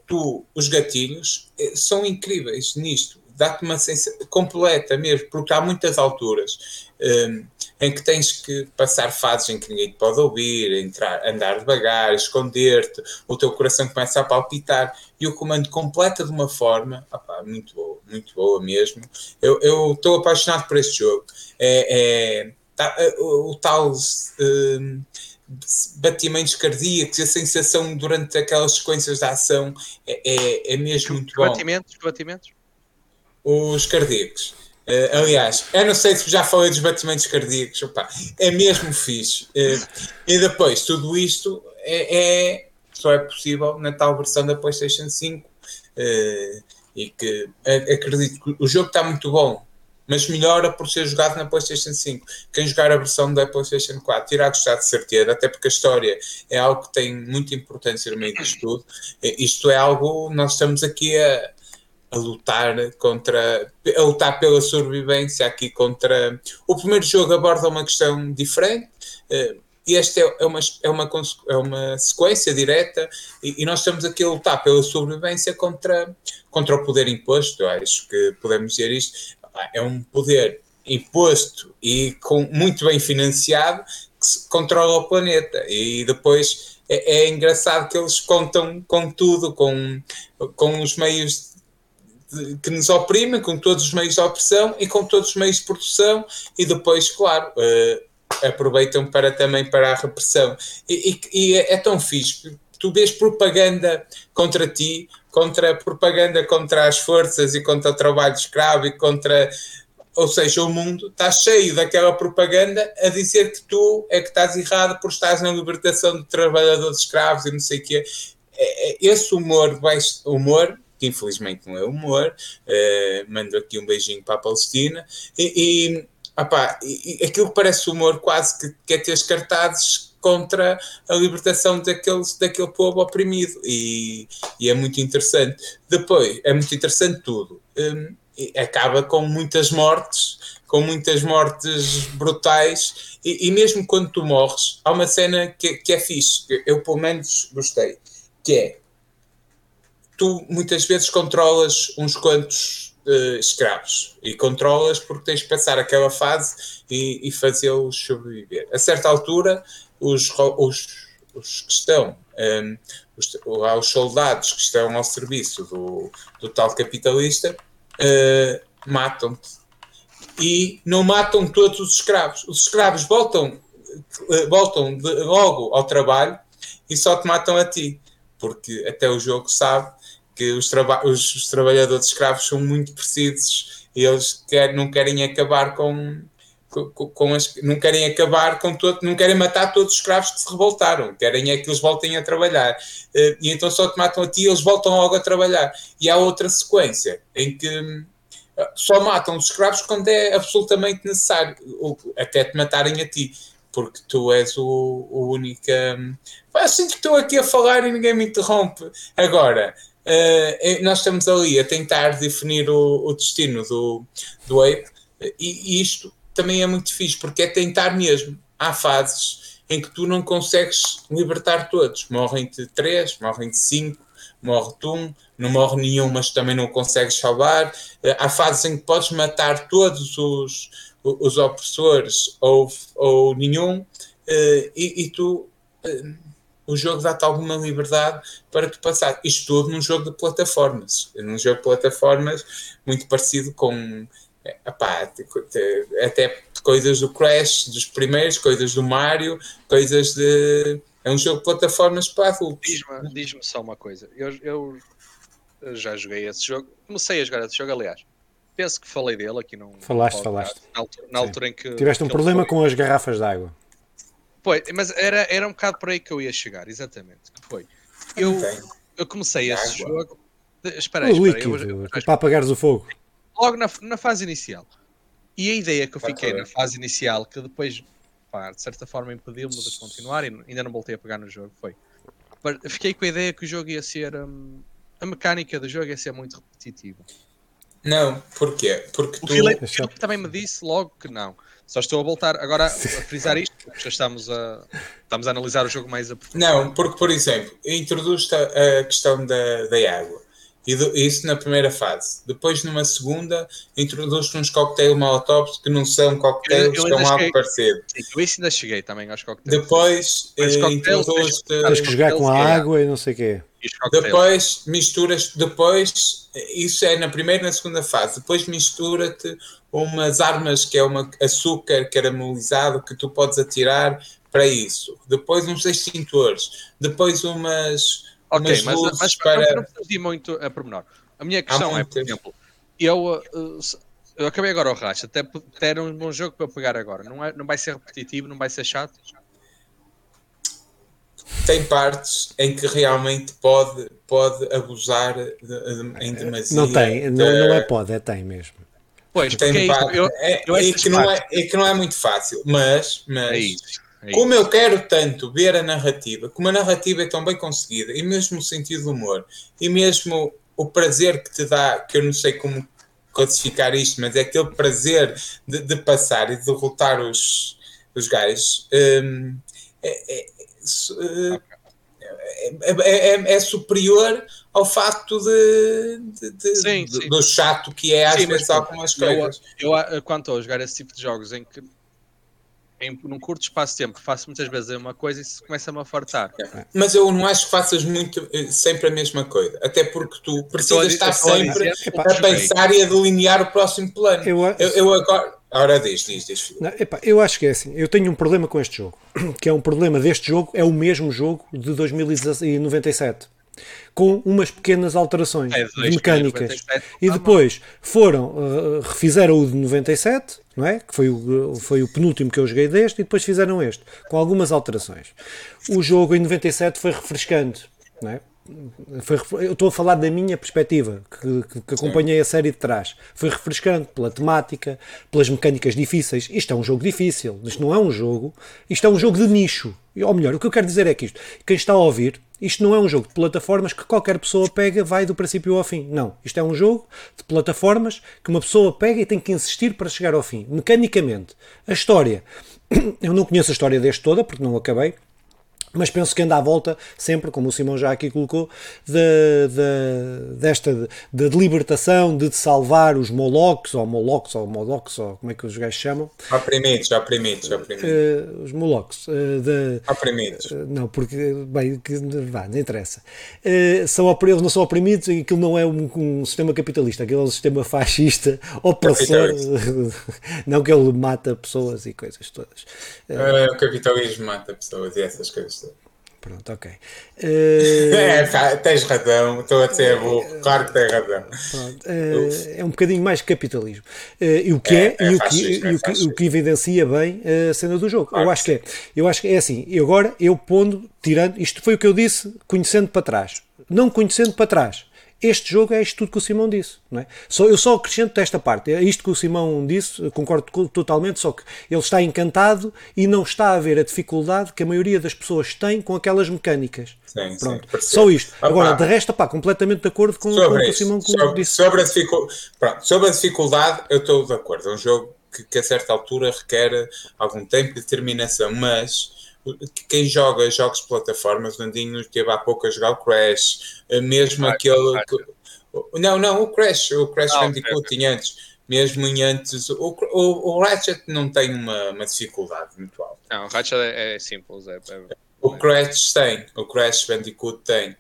Tu, os gatilhos são incríveis nisto, dá-te uma sensação completa mesmo, porque há muitas alturas um, em que tens que passar fases em que ninguém te pode ouvir, entrar, andar devagar, esconder-te, o teu coração começa a palpitar e o comando completa de uma forma opá, muito boa, muito boa mesmo. Eu estou apaixonado por este jogo. É, é tá, o, o, tal. Um, batimentos cardíacos, a sensação durante aquelas sequências de ação é, é, é mesmo muito bom. Batimentos, batimentos? Os cardíacos. Uh, aliás, eu não sei se já falei dos batimentos cardíacos, opa, é mesmo fixe. Uh, e depois, tudo isto é, é, só é possível na tal versão da PlayStation 5. Uh, eh, e que acredito que o jogo está muito bom mas melhora por ser jogado na PlayStation 5. Quem jogar a versão da PlayStation 4 irá gostar de certeza, até porque a história é algo que tem muita importância no meio disto tudo. Isto é algo, nós estamos aqui a, a lutar contra, a lutar pela sobrevivência aqui contra. O primeiro jogo aborda uma questão diferente. Eh, e esta é, é uma, é, uma, é uma sequência direta, e, nós estamos aqui a lutar pela sobrevivência contra, contra o poder imposto. Acho que podemos dizer isto é um poder imposto e com, muito bem financiado que controla o planeta. E depois é, é, engraçado que eles contam com tudo, com, com os meios que nos oprimem, com todos os meios de opressão e com todos os meios de produção, e depois, claro. Uh, aproveitam para também para a repressão e, e, e é, é tão fixe tu vês propaganda contra ti, contra propaganda contra as forças e contra o trabalho escravo e contra. Ou seja, o mundo está cheio daquela propaganda a dizer que tu é que estás errado por estás na libertação de trabalhadores escravos e não sei o quê. É, é, esse humor, humor que infelizmente não é humor, uh, mando aqui um beijinho para a Palestina, e, e, opá, e aquilo parece humor quase que, que é ter os cartazes contra a libertação daqueles, daquele povo oprimido e, e é muito interessante. Depois, é muito interessante tudo. Um, acaba com muitas mortes, com muitas mortes brutais, e, e, mesmo quando tu morres, há uma cena que, que é fixe, que eu pelo menos gostei, que é tu muitas vezes controlas uns quantos uh, escravos e controlas porque tens de passar aquela fase e, e fazê-los sobreviver. A certa altura, os, os, os que estão, um, os, os soldados que estão ao serviço do, do tal capitalista, uh, matam-te. e não matam todos os escravos. Os escravos voltam, eh, voltam de, logo ao trabalho e só te matam a ti, porque até o jogo sabe que os, traba os, os trabalhadores escravos são muito precisos e eles quer, não querem acabar com, com, com as, não querem acabar com todo, não querem matar todos os escravos que se revoltaram, querem é que eles voltem a trabalhar. Uh, e então só te matam a ti, eles voltam logo a trabalhar. E há outra sequência em que uh, só matam os escravos quando é absolutamente necessário, até te matarem a ti, porque tu és o, o único. Um, assim que estou aqui a falar e ninguém me interrompe. Agora. Uh, nós estamos ali a tentar definir o, o destino do, do Ape e, isto também é muito fixe, porque é tentar mesmo. Há fases em que tu não consegues libertar todos. Morrem-te três, morrem-te cinco, morre-te um, não morre nenhum, mas também não consegues salvar. Eh, há fases em que podes matar todos os, os opressores ou, ou nenhum, e, e tu. Eh, o jogo dá-te alguma liberdade para tu passar. Isto tudo num jogo de plataformas. Num jogo de plataformas muito parecido com Epá, até coisas do Crash, dos primeiros, coisas do Mario, coisas de. É um jogo de plataformas para adultos. Diz-me diz só uma coisa. Eu, eu, já joguei esse jogo. Comecei a jogar esse jogo, aliás. Penso que falei dele aqui num. Falaste, falaste. Na altura, na altura em que. Tiveste um problema foi. com as garrafas de água. Pois, mas era, era um bocado por aí que eu ia chegar, exatamente. Que foi. Eu, eu comecei esse jogo. Espera aí, espera aí. Eu, eu, para apagares o fogo logo na, na fase inicial. E a ideia que eu fiquei na fase inicial, que depois, pá, de certa forma, impediu-me de continuar e ainda não voltei a pegar no jogo, foi. Fiquei com a ideia que o jogo ia ser. Um, a mecânica do jogo ia ser muito repetitiva. Não, porquê? Porque o tu. O também me disse logo que não. Só estou a voltar agora a frisar isto, porque já estamos a, estamos a analisar o jogo mais a Não, porque, por exemplo, introduz a questão da, da água. E do, isso na primeira fase. Depois, numa segunda, introduz uns coquetéis molotov que não são coquetéis, são algo parecido. Sim, eu isso ainda cheguei também aos coquetéis. Depois, eh, introduz. Tens que jogar com a água e não sei o quê. Depois, misturas. Depois, isso é na primeira e na segunda fase. Depois, mistura-te umas armas que é uma açúcar caramelizado que tu podes atirar para isso. Depois, uns extintores. Depois, umas Ok, mas, mas, mas para... não ir muito a pormenor. A minha questão é, por exemplo, eu, uh, eu acabei agora o Racha, até, até era um bom jogo para pegar agora. Não, é, não vai ser repetitivo, não vai ser chato? Tem partes em que realmente pode, pode abusar de, de, em demasia. Não tem, não, não é pode, é tem mesmo. Pois, tem é, parte, eu, é, eu é, que não é, é que não é muito fácil, mas, mas é é como eu quero tanto ver a narrativa, como a narrativa é tão bem conseguida, e mesmo o sentido do humor, e mesmo o prazer que te dá, que eu não sei como classificar isto, mas é aquele prazer de, de passar e de derrotar os, os gajos, um, é, é, é, é, superior ao facto de, de, de sim, sim. do chato que é às sim, vezes algumas coisas. Eu, eu, quanto a jogar esse tipo de jogos em que em num curto espaço de tempo faço muitas vezes uma coisa e isso começa-me a fartar. Mas eu não acho que faças muito eh, sempre a mesma coisa, até porque tu precisas estar sempre a pensar e a delinear o próximo plano. Eu, eu, eu agora. Ora, diz, diz, diz. Não, epá, eu acho que é assim. Eu tenho um problema com este jogo, que é um problema deste jogo, é o mesmo jogo de 2097 com umas pequenas alterações é, de mecânicas. E depois foram, uh, refizeram o de 97, não é? Que foi o, foi o penúltimo que eu joguei deste, e depois fizeram este, com algumas alterações. O jogo em 97 foi refrescante, não é? Foi, eu estou a falar da minha perspectiva, que, que, que acompanhei a série de trás. Foi refrescante pela temática, pelas mecânicas difíceis. Isto é um jogo difícil, isto não é um jogo, isto é um jogo de nicho. Ou melhor, o que eu quero dizer é que isto, quem está a ouvir, isto não é um jogo de plataformas que qualquer pessoa pega, vai do princípio ao fim. Não. Isto é um jogo de plataformas que uma pessoa pega e tem que insistir para chegar ao fim. Mecanicamente. A história. Eu não conheço a história deste toda, porque não acabei. Mas penso que anda à volta sempre, como o Simão já aqui colocou, de, de, desta de, de libertação, de, de, salvar os Molochs, ou Molochs, ou Molochs, ou como é que os gajos chamam? Oprimidos, oprimidos, oprimidos. Uh, os Molochs. Uh, de, oprimidos. Uh, não, porque, bem, que, vá, não interessa. Uh, são, eles não são oprimidos e aquilo não é um, um, sistema capitalista, aquilo é um sistema fascista, opressor. não que ele mata pessoas e coisas todas. o capitalismo mata pessoas e essas coisas Pronto, ok. Uh... É, tá, tens razão, estou a ser burro, claro que tens razão. Uh, é um bocadinho mais capitalismo. Uh, e o que é, é, é e, o que, e o, que, o que evidencia bem a cena do jogo. Claro eu acho que é. Eu acho que é assim, e agora eu pondo, tirando, isto foi o que eu disse, conhecendo para trás. Não conhecendo para trás este jogo é isto tudo que o Simão disse. Não é? só, eu só acrescento desta parte. É isto que o Simão disse, concordo totalmente, só que ele está encantado e não está a ver a dificuldade que a maioria das pessoas tem com aquelas mecânicas. Sim, Pronto, sim, só isto. Agora, de resto, pá, completamente de acordo com, com o que o Simão sobre, disse. Sobre a, dificu... Pronto, sobre a dificuldade, eu estou de acordo. É um jogo que, que a certa altura requer algum tempo de determinação, mas quem joga jogos de plataformas, o Andinho esteve há pouco a jogar o Crash, eh, mesmo aquele. Que, não, não, o Crash, o Crash ah, Bandicoot okay. tinha antes. Mesmo em antes, o, o, o Ratchet não tem uma, uma dificuldade muito alta. Não, o Ratchet é, é simples. É, é, o Crash tem, o Crash Bandicoot tem.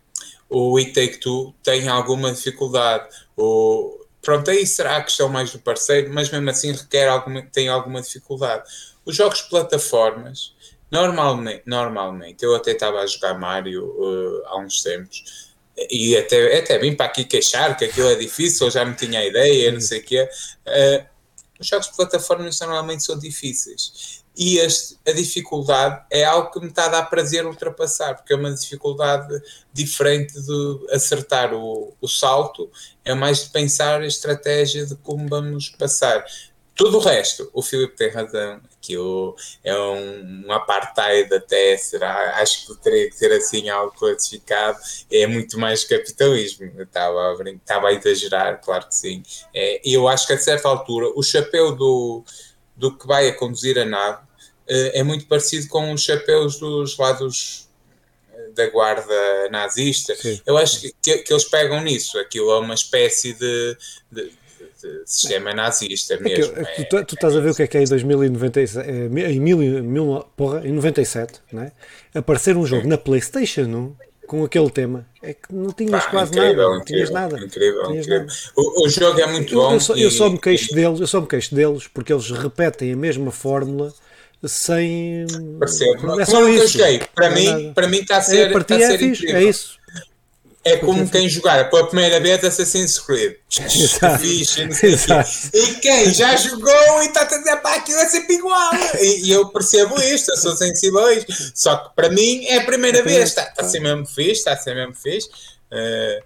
O It Take Two tem alguma dificuldade. O, pronto, aí será a questão mais do parceiro, mas mesmo assim requer alguma, tem alguma dificuldade. Os jogos de plataformas, Normalmente, normalmente eu até estava a jogar Mario uh, há uns tempos e até, até vim para aqui queixar que aquilo é difícil, eu já me tinha a ideia, não sei o quê. Uh, os jogos de plataformas normalmente são difíceis e este, a dificuldade é algo que me está a dar prazer ultrapassar, porque é uma dificuldade diferente de acertar o, o salto, é mais de pensar a estratégia de como vamos passar. Tudo o resto, o Filipe tem razão, aquilo é um, um apartheid até, será, acho que teria que ser assim algo classificado, é muito mais capitalismo, estava a, estava a exagerar, claro que sim. É, eu acho que a certa altura o chapéu do, do que vai a conduzir a nave é, é muito parecido com os chapéus dos lados eh, da guarda nazista. Sim. Eu acho que, que, que, eles pegam nisso. Aquilo é uma espécie de, de, sistema nazista mesmo. É que, é, tu, tu, estás a ver o que é que é em 2097, é, em, mil, mil, porra, em 97, não é? aparecer um jogo na PlayStation 1 com aquele tema é que não tinhas quase incrível, nada, não tinhas nada. Incrível, tinhas incrível. Nada. O, o, jogo é muito bom. Eu, só, e, eu só me queixo e... deles, eu só me queixo deles porque eles repetem a mesma fórmula sem. Percebo. É só isso. Para, mim, para mim está a ser. É, a ser é, fixe, é isso. É como quem jogar pela primeira vez Assassin's Creed. Fixe, não sei E quem já jogou e está a dizer para aquilo é sempre igual. E, e, eu percebo isto, eu sou sensível a isto. Só que para mim é a primeira vez. Está, está a ser mesmo fixe, está a ser mesmo fixe. Uh,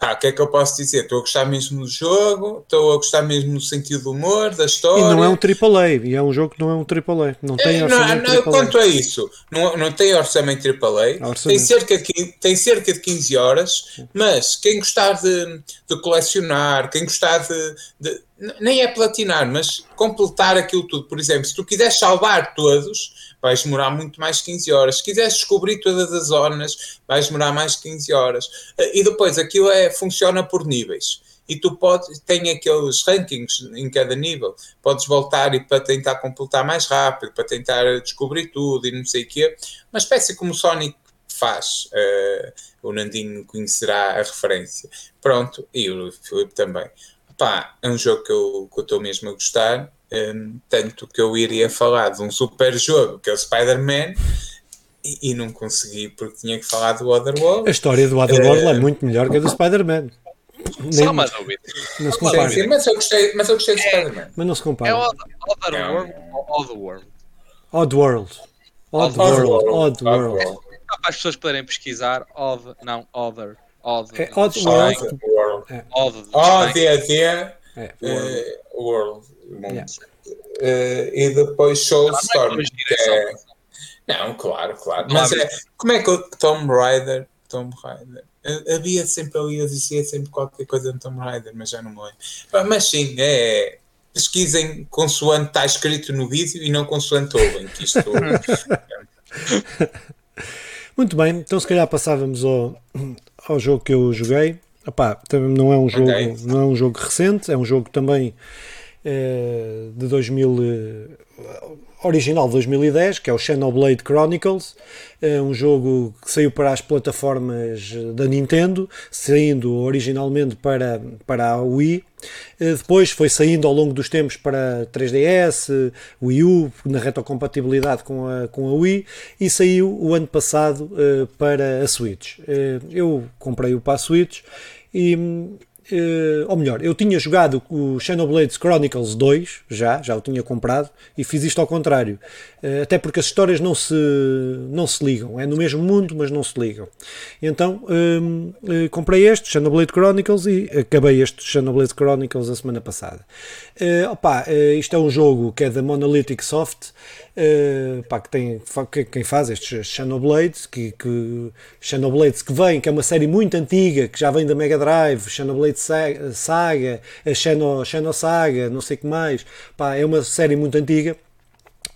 Pá, o que é que eu posso dizer? Estou a gostar mesmo do jogo, estou a gostar mesmo no sentido do humor, da história. E não é um AAA, e é um jogo que não é um AAA. Não tem é, orçamento não, não, Quanto a isso, não, não tem orçamento AAA, orçamento. Tem, cerca de, 15, tem cerca de 15 horas, mas quem gostar de, de colecionar, quem gostar de, de nem é platinar, mas completar aquilo tudo. Por exemplo, se tu quiseres salvar todos, vais demorar muito mais 15 horas. Se quiseres descobrir todas as zonas, vais demorar mais 15 horas. Eh, e depois aquilo é, funciona por níveis. E tu podes, tem aqueles rankings em cada nível. Podes voltar e para tentar completar mais rápido, para tentar descobrir tudo e não sei o quê. Uma espécie como Sonic faz. Uh, o Nandinho conhecerá a referência. Pronto, e o Filipe também. Pá, é um jogo que eu estou mesmo a gostar, um, tanto que eu iria falar de um super jogo que é o Spider-Man e, e, não consegui porque tinha que falar do Otherworld. A história do Otherworld uh, é muito melhor que a do Spider-Man. Só uma dúvida. Não se compara. Sim, sim, mas eu gostei, mas eu gostei do é, Spider-Man. Mas não se compara. É Otherworld ou Oddworld? Oddworld. Oddworld. Oddworld. Para as pessoas poderem pesquisar, Odd, não, Other. Odd. É Oddworld. É. Odd. Odd, é, é. World. Yeah. Uh, e depois Soulstorm. Não, é... não, claro, claro. Mas é, como é que o Tom Rider. Tom Rider. Havia sempre ali, existia sempre qualquer coisa no Tom Rider, mas já não me lembro. Mas sim, é. Pesquisem consoante está escrito no vídeo e não consoante ouvem, que isto. Muito bem, então se calhar passávamos ao, ao jogo que eu joguei. Epá, não é um jogo, okay. não é um jogo recente, é um jogo também eh, de 2000 original de 2010, que é o Xenoblade Chronicles, é um jogo que saiu para as plataformas da Nintendo, saindo originalmente para, para a Wii, eh, depois foi saindo ao longo dos tempos para 3DS, Wii U, na retrocompatibilidade com a, com a Wii, e saiu o ano passado eh, para a Switch. Eh, eu comprei-o para a Switch e Uh, ou melhor, eu tinha jogado o Xenoblade Chronicles 2, já, já o tinha comprado, e fiz isto ao contrário. Uh, até porque as histórias não se, não se ligam. É no mesmo mundo, mas não se ligam. Então, uh, comprei este, Xenoblade Chronicles, e acabei este Xenoblade Chronicles a semana passada. opa, isto é um jogo que é da Monolithic Soft, Uh, pá, que tem que, quem faz estes Xenoblades, que, que, Xenoblades que vem, que é uma série muito antiga, que já vem da Mega Drive, Xenoblade Saga, a Xeno, Xeno Saga, não sei o que mais, pá, é uma série muito antiga.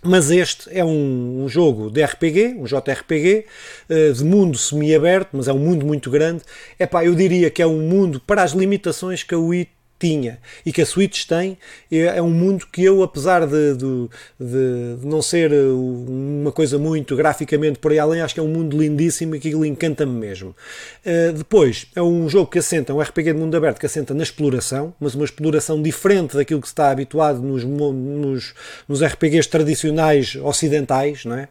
Mas este é um, um jogo de RPG, um JRPG, uh, de mundo semi-aberto, mas é um mundo muito grande. É pá, eu diria que é um mundo para as limitações que a Wii tinha e que a Switch tem, é, é um mundo que eu, apesar de, de, de, não ser uh, uma coisa muito graficamente por aí além, acho que é um mundo lindíssimo e que ele encanta-me mesmo. Uh, depois, é um jogo que assenta, um RPG de mundo aberto que assenta na exploração, mas uma exploração diferente daquilo que se está habituado nos, nos, nos RPGs tradicionais ocidentais, não é?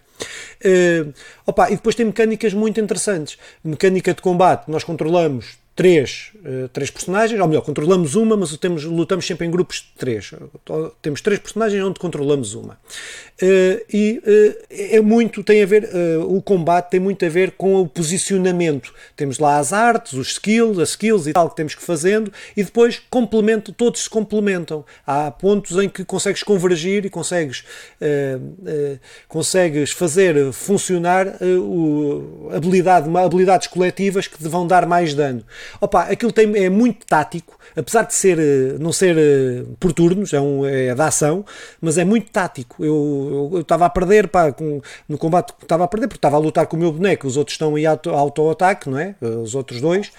Uh, opa, e depois tem mecânicas muito interessantes. Mecânica de combate, nós controlamos três, uh, três personagens, ou melhor, controlamos uma, mas temos, lutamos sempre em grupos de três. Temos três personagens onde controlamos uma. Uh, e uh, é muito, tem a ver, o combate tem muito a ver com o posicionamento. Temos lá as artes, os skills, as skills e tal que temos que fazendo, e depois complemento, todos se complementam. Há pontos em que consegues convergir e consegues, consegues fazer funcionar habilidade, habilidades coletivas que te vão dar mais dano. Opa, aquilo tem, é muito tático, apesar de ser, eh, não ser eh, por turnos, é, um, é da ação, mas é muito tático. Eu estava a perder, pá, com, no combate estava a perder porque estava a lutar com o meu boneco, os outros estão em auto-ataque, não é? Os outros dois.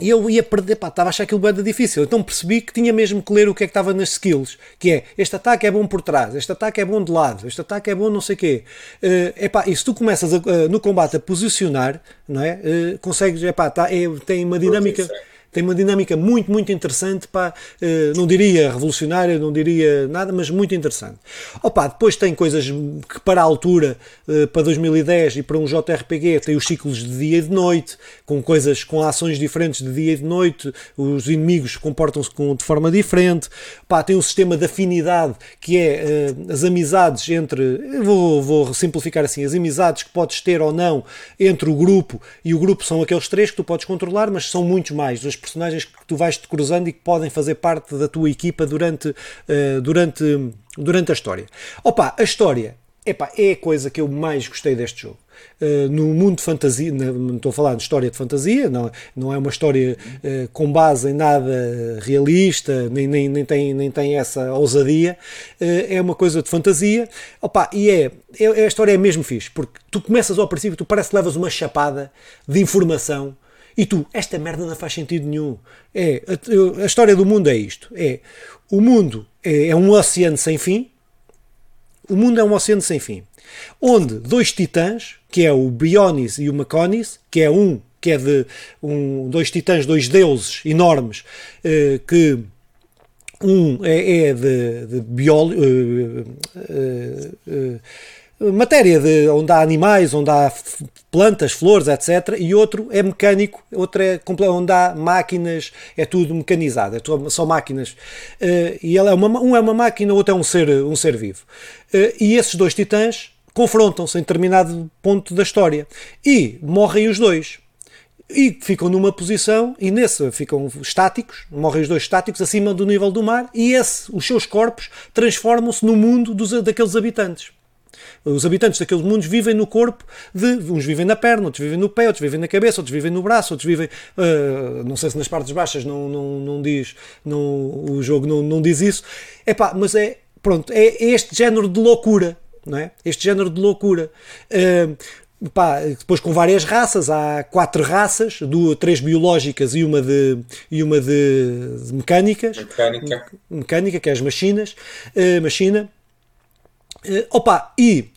E eu ia perder, pá, estava a achar aquilo bem difícil. Então percebi que tinha mesmo que ler o que é que estava nas skills, que é, este ataque é bom por trás, este ataque é bom de lado, este ataque é bom não sei o quê. Uh, epá, e se tu começas a, uh, no combate a posicionar, não é? Uh, consegues, epá, tá, é, tem uma dinâmica tem uma dinâmica muito, muito interessante, pá, eh, não diria revolucionária, não diria nada, mas muito interessante. Opa, depois tem coisas que para a altura, eh, para 2010 e para um JRPG, tem os ciclos de dia e de noite, com coisas, com ações diferentes de dia e de noite, os inimigos comportam-se de forma diferente, pá, tem um sistema de afinidade que é eh, as amizades entre, vou, vou simplificar assim, as amizades que podes ter ou não entre o grupo, e o grupo são aqueles três que tu podes controlar, mas são muitos mais. Personagens que tu vais te cruzando e que podem fazer parte da tua equipa durante, uh, durante, durante a história. Opa, a história epá, é a coisa que eu mais gostei deste jogo. Uh, no mundo de fantasia, não estou a falar de história de fantasia, não, não é uma história uh, com base em nada realista, nem, nem, nem, tem, nem tem essa ousadia, uh, é uma coisa de fantasia, Opa, e é, é, a história é mesmo fixe, porque tu começas ao princípio, tu parece que levas uma chapada de informação e tu, esta merda não faz sentido nenhum. É, a, a história do mundo é isto. É, o mundo é, é, um oceano sem fim. O mundo é um oceano sem fim. Onde dois titãs, que é o Bionis e o Maconis, que é um que é de um, dois titãs, dois deuses enormes, eh, que um é, é de, de biólogo. Eh, eh, matéria de onde há animais, onde há plantas, flores, etc. E outro é mecânico, outro é onde há máquinas, é tudo mecanizado, é tudo, são máquinas. Uh, e ela é uma, um é uma máquina, outro é um ser, um ser vivo. Uh, e esses dois titãs confrontam-se em determinado ponto da história. E morrem os dois. E ficam numa posição, e nesse ficam estáticos, morrem os dois estáticos acima do nível do mar, e esse, os seus corpos transformam-se no mundo dos, daqueles habitantes. Os habitantes daqueles mundos vivem no corpo de. Uns vivem na perna, outros vivem no pé, outros vivem na cabeça, outros vivem no braço, outros vivem. Uh, não sei se nas partes baixas não, não, não diz. Não, o jogo não, não diz isso. Epá, mas é. Pronto, é este género de loucura não é? Este género de loucura. Uh, Pá, depois com várias raças, há quatro raças, duas, três biológicas e uma de, e uma de, de mecânicas. Mecânica. Mecânica, que é as machinas. Uh, machina. Uh, opa, e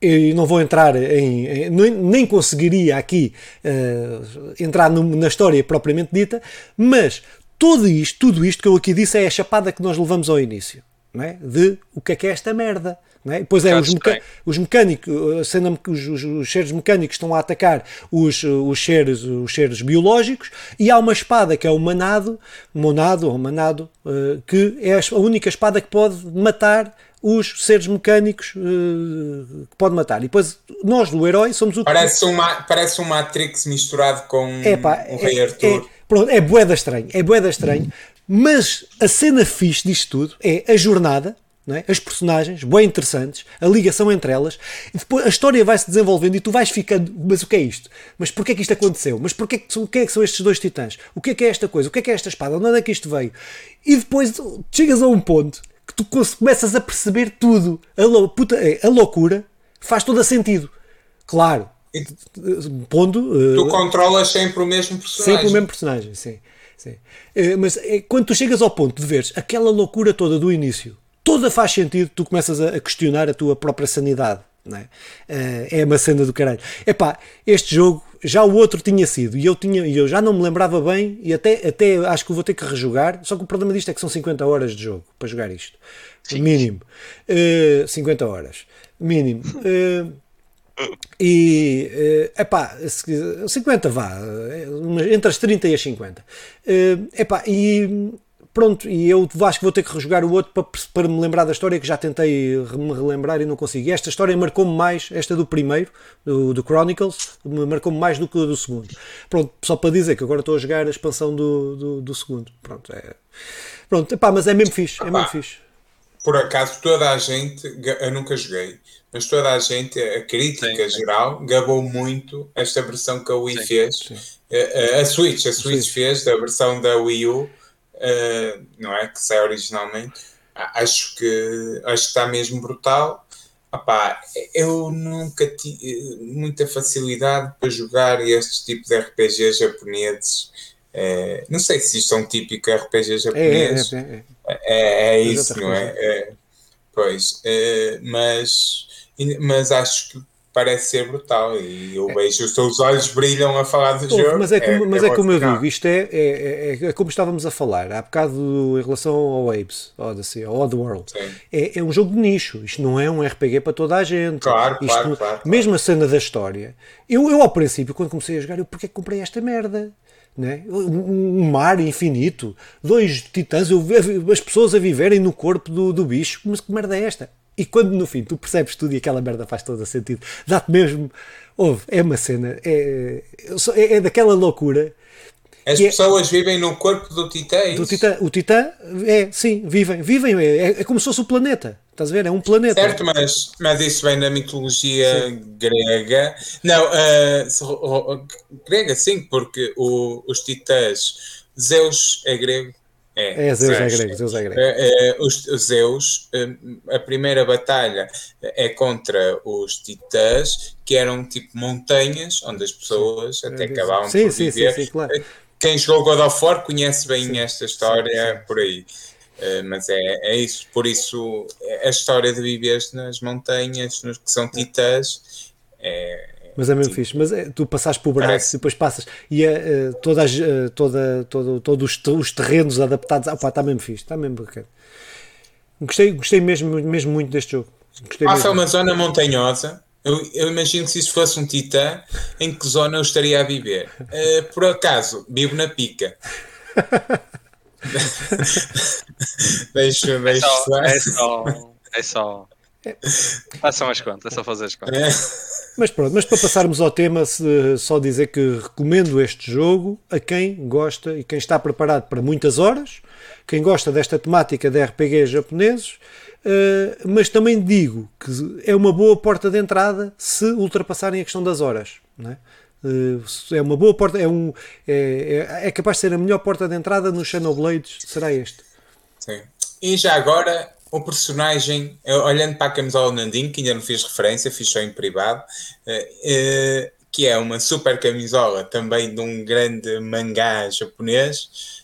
eu não vou entrar em, em nem conseguiria aqui uh, entrar no, na história propriamente dita, mas tudo isto, tudo isto que eu aqui disse é a chapada que nós levamos ao início, não é? De o que é que é esta merda. É? Depois é os, meca os mecânicos, sendo os, os, os, seres mecânicos estão a atacar os, os, seres, os seres biológicos, e há uma espada que é o manado, monado ou manado, uh, que é a única espada que pode matar os seres mecânicos uh, que pode matar. E depois nós do herói somos o parece uma Parece um Matrix misturado com é, pá, um Rei é, Arthur. É, pronto, é boeda estranho, é boeda estranho. Mas a cena fixe disto tudo é a jornada, é? as personagens, bem interessantes, a ligação entre elas, e depois a história vai se desenvolvendo e tu vais ficando, mas o que é isto? Mas porquê é que isto aconteceu? Mas porquê que, o que é que são estes dois titãs? O que é que é esta coisa? O que é que é esta espada? Onde é que isto veio? E depois chegas a um ponto que tu começas a perceber tudo. A, lou puta, é, a loucura faz todo a sentido. Claro, pondo. Tu uh, controlas sempre o mesmo personagem. Sempre o mesmo personagem, sim. sim. Uh, mas é, quando tu chegas ao ponto de veres aquela loucura toda do início, toda faz sentido, tu começas a, questionar a tua própria sanidade. É? Uh, é uma cena do caralho. Epá, este jogo já o outro tinha sido e eu, tinha, eu já não me lembrava bem e até, até acho que vou ter que rejogar. Só que o problema disto é que são 50 horas de jogo para jogar isto. Sim. Mínimo. Uh, eh, 50 horas. Mínimo. Uh, e uh, epá, 50 vá, entre as 30 e as 50. Uh, epá, e pronto, e eu acho que vou ter que rejogar o outro para, para me lembrar da história que já tentei me relembrar e não consegui. Esta história marcou-me mais, esta do primeiro, do, do Chronicles, marcou-me mais do que do segundo. Pronto, só para dizer que agora estou a jogar a expansão do, do, do segundo. Pronto, é. Pronto, epá, mas é mesmo fixe, é mesmo fixe. Por acaso, toda a gente, eu nunca joguei, mas toda a gente, a crítica sim, sim. geral, gabou muito esta versão que a Wii sim, fez. A, a, Switch, a Switch fez da versão da Wii U uh, não é? Que sai originalmente. Acho que, acho que está mesmo brutal. Opá, eu nunca tive muita facilidade para jogar estes tipos de RPGs japoneses. É, não sei se isto é um típico RPG japonês. É, é, é, é, é isso, não é? pois, mas, mas acho que parece ser brutal e eu é. vejo os teus olhos brilham a falar do jogo. Mas é como, é, mas é, é como eu digo, isto é, é, é, é, como estávamos a falar há bocado em relação ao Apes, Odyssey, ao Oddworld. É, é um jogo de nicho, isto não é um RPG para toda a gente. Claro, isto, claro, claro, Mesmo a cena da história. Eu, eu ao princípio, quando comecei a jogar, eu porquê que comprei esta merda? Né? Um mar infinito, dois titãs, eu, as pessoas a viverem no corpo do, do bicho, mas que merda é esta? E quando no fim tu percebes tudo e aquela merda faz todo o sentido, dá-te mesmo. Ouve, é uma cena, é, é, é daquela loucura. As é- pessoas é, vivem no corpo do Titã, é do titã O Titã, é, sim, vivem, vivem, é, é, como se fosse o planeta. Estás a ver? É um planeta. Certo, mas, mas isso vem da mitologia sim. grega. Não, uh, grega sim, porque o, os titãs, Zeus é grego, é, é Zeus, é grego, Zeus é grego. É, é, os, os Zeus, hum, a primeira batalha é contra os titãs, que eram tipo montanhas, onde as pessoas sim. até acabavam sim, por sim, viver. Sim, sim, claro. Quem jogou God of War conhece bem esta história por aí. Uh, mas é, é isso, por isso a história de viver nas montanhas, nos que são titãs, é, mas é mesmo Sim. fixe. Mas é, tu passas por braço Parece. e depois passas e é, todas, uh, toda, todo, todos os, os terrenos adaptados. Opa, está mesmo fixe, está mesmo bacana. Gostei, gostei mesmo, mesmo muito deste jogo. Gostei Passa mesmo. uma zona montanhosa. Eu, eu, imagino que se isso fosse um titã, em que zona eu estaria a viver? Uh, por acaso, vivo na pica. deixa, deixa. É só, é só, é só é. Façam as contas, é só fazer as contas. É. Mas pronto, mas para passarmos ao tema, só dizer que recomendo este jogo a quem gosta e quem está preparado para muitas horas, quem gosta desta temática de RPG japoneses, uh, mas também digo que é uma boa porta de entrada se ultrapassarem a questão das horas. Não é? Uh, é uma boa porta, é, um, é, é, é capaz de ser a melhor porta de entrada no Blades será este. Sim. E já agora o personagem, olhando para a camisola Nandinho, que ainda não fiz referência, fiz só em privado, uh, que é uma super camisola também de um grande mangá japonês,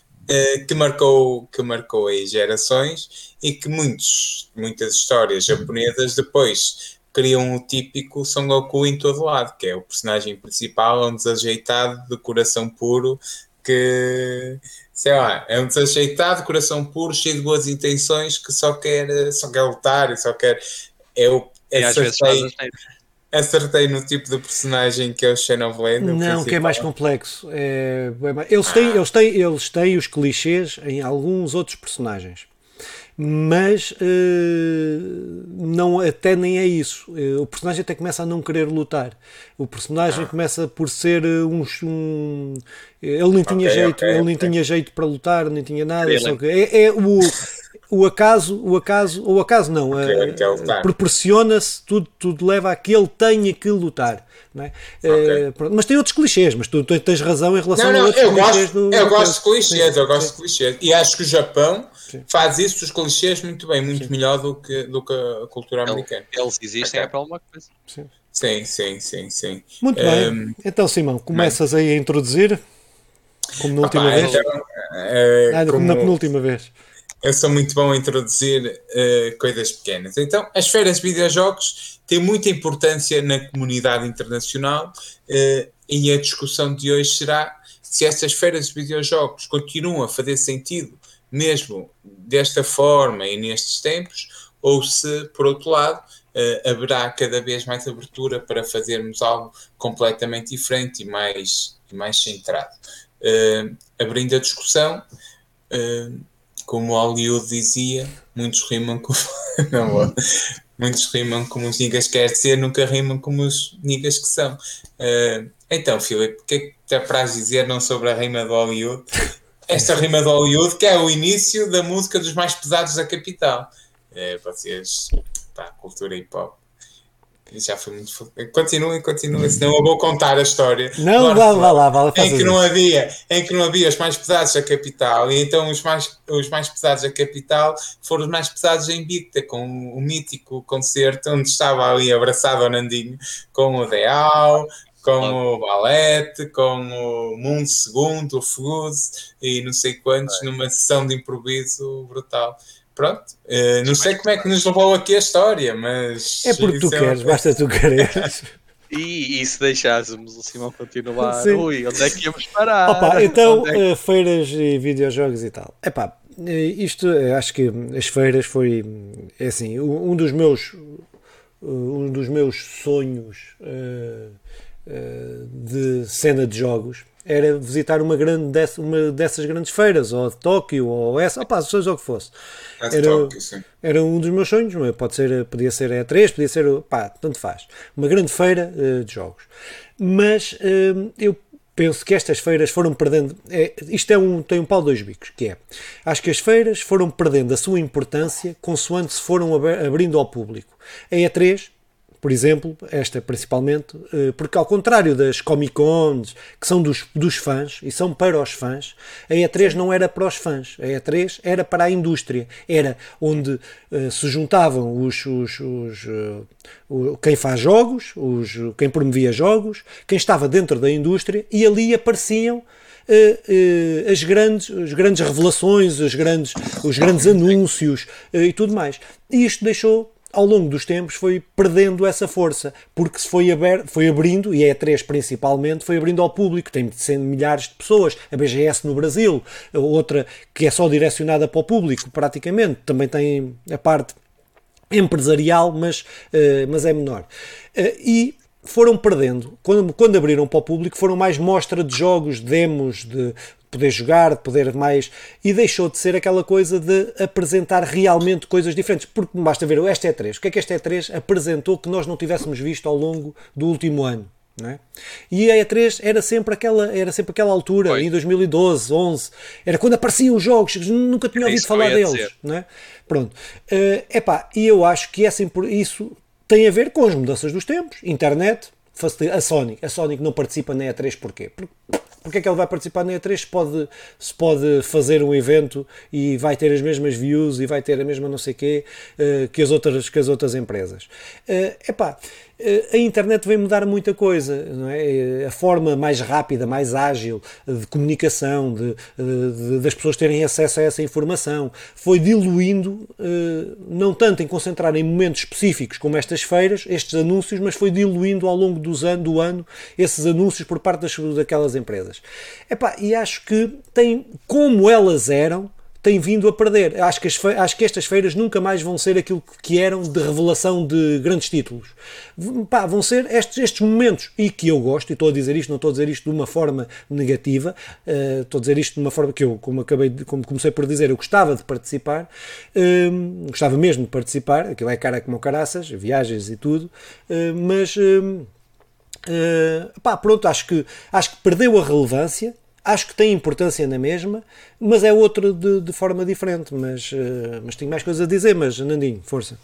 que marcou, que marcou aí gerações e que muitos, muitas histórias japonesas depois criam o típico Son Goku em todo lado, que é o personagem principal, um desajeitado de coração puro que sei lá, é um desajeitado, coração puro, cheio de boas intenções, que só quer, só quer lutar e só quer. Eu acertei, acertei no tipo de personagem que é o Xenoblade. Não, que é mais complexo. É, é eles, têm, ah. eles, têm, eles têm os clichês em alguns outros personagens mas uh, não, até nem é isso. Uh, o personagem até começa a não querer lutar. O personagem ah. começa por ser um. um ele nem tinha okay, jeito, okay, ele okay. nem tinha jeito para lutar, nem tinha nada. Só que é, é o, o acaso, o acaso, ou acaso não, uh, proporciona-se, tudo, tudo leva a que ele tenha que lutar. É? Okay. Uh, mas tem outros clichês, mas tu, tu, tens razão em relação não, não, a outros eu clichês. Gosto, do, eu gosto de clichês, sim, eu gosto sim. de clichês. E acho que o Japão sim. faz isso dos clichês muito bem, muito melhor do que, do que a cultura americana. Eles existem okay. é para alguma coisa. Sim. Sim, sim, sim, sim. Muito um, bem. Então, Simão, começas aí a introduzir, como na última vez. Então, uh, ah, como na penúltima vez eu sou muito bom a introduzir uh, coisas pequenas. Então, as feiras de videojogos têm muita importância na comunidade internacional uh, e a discussão de hoje será se essas feiras de videojogos continuam a fazer sentido mesmo desta forma e nestes tempos, ou se, por outro lado, uh, haverá cada vez mais abertura para fazermos algo completamente diferente e mais, e mais centrado. abrindo a discussão, como Hollywood dizia, muitos rimam com. não, muitos rimam como os niggas quer ser, nunca rimam como os niggas que são. Uh, então, Filipe, o que é que te apraz dizer não sobre a rima do Hollywood? Esta rima do Hollywood, que é o início da música dos mais pesados da capital. É, vocês, pá, cultura hip hop já foi muito. Continua, continua, senão eu vou contar a história. Não, vá, vá lá, vá lá. Em que, não havia, em que não havia os mais pesados da capital, e então os mais, os mais pesados da capital foram os mais pesados em Bicta, com o mítico concerto onde estava ali abraçado ao Nandinho, com o Deal, com o Balete, com o Mundo Segundo, o Fuse e não sei quantos, numa sessão de improviso brutal pronto, uh, não sei como é que nos levou aqui a história, mas. É porque tu é queres, basta tu quereres. E, e se deixássemos o Simão continuar, Sim. ui, onde é que íamos parar? Opa, então, é que... uh, feiras e videojogos e tal. Epá, eh, isto, acho que as feiras foi, é assim, um dos meus, um dos meus sonhos uh, de cena de jogos era visitar uma, grande dessa, uma dessas grandes feiras, ou de Tóquio, ou essa, opá, seja o que fosse. Era, Tóquio, era um dos meus sonhos, pode ser, podia ser E3, podia ser, pá, tanto faz. Uma grande feira uh, de jogos. Mas uh, eu penso que estas feiras foram perdendo. É, isto é um, tem um pau dois bicos, que é. Acho que as feiras foram perdendo a sua importância consoante se foram abrindo ao público. A E3 por exemplo, esta principalmente, eh, porque ao contrário das Comic Cons, que são dos, dos fãs e são para os fãs, a E3 não era para os fãs, a E3 era para a indústria, era onde uh, se juntavam os, os, os uh, quem faz jogos, os, quem promovia jogos, quem estava dentro da indústria e ali apareciam as, grandes, as grandes revelações, os grandes, os grandes anúncios e tudo mais. E isto deixou ao longo dos tempos foi perdendo essa força, porque se foi, aberto, foi abrindo, e é a E3 principalmente, foi abrindo ao público, tem sendo milhares de pessoas, a BGS no Brasil, outra que é só direcionada para o público, praticamente, também tem a parte empresarial, mas, uh, mas é menor. Uh, e foram perdendo, quando, quando abriram para o público, foram mais mostra de jogos, demos, de, poder jogar, de poder mais. E deixou de ser aquela coisa de apresentar realmente coisas diferentes. Porque basta ver o este E3. O que é que este E3 apresentou que nós não tivéssemos visto ao longo do último ano? É? E a E3 era sempre aquela, era sempre aquela altura, Foi. em 2012, 11, era quando apareciam os jogos, nunca tinha ouvido falar deles. É? Pronto. Uh, epá, e eu acho que essa, isso tem a ver com as mudanças dos tempos, internet, a Sony. A Sony não participa na E3 porquê? Porque porque é que ele vai participar na E3 se pode, se pode fazer um evento e vai ter as mesmas views e vai ter a mesma não sei quê uh, que, as outras, que as outras empresas. Uh, epá, eh, a internet vem mudar muita coisa, não é? A forma mais rápida, mais ágil de comunicação, de, de, das pessoas terem acesso a essa informação, foi diluindo, eh, não tanto em concentrar em momentos específicos como estas feiras, estes anúncios, mas foi diluindo ao longo dos an do ano esses anúncios por parte das, daquelas empresas. Epá, e acho que tem, como elas eram, tem vindo a perder. Acho que, as, acho que estas feiras nunca mais vão ser aquilo que eram de revelação de grandes títulos. Pá, vão ser estes, estes momentos, e que eu gosto, e estou a dizer isto, não estou a dizer isto de uma forma negativa, uh, estou a dizer isto de uma forma que eu, como, acabei de, como comecei por dizer, eu gostava de participar, uh, gostava mesmo de participar, aquilo é cara como caraças, viagens e tudo, uh, mas. pá, pronto, acho que, acho que perdeu a relevância, acho que tem importância na mesma, mas é outro de, de forma diferente. Mas, uh, mas tenho mais coisas a dizer, mas Nandinho, força.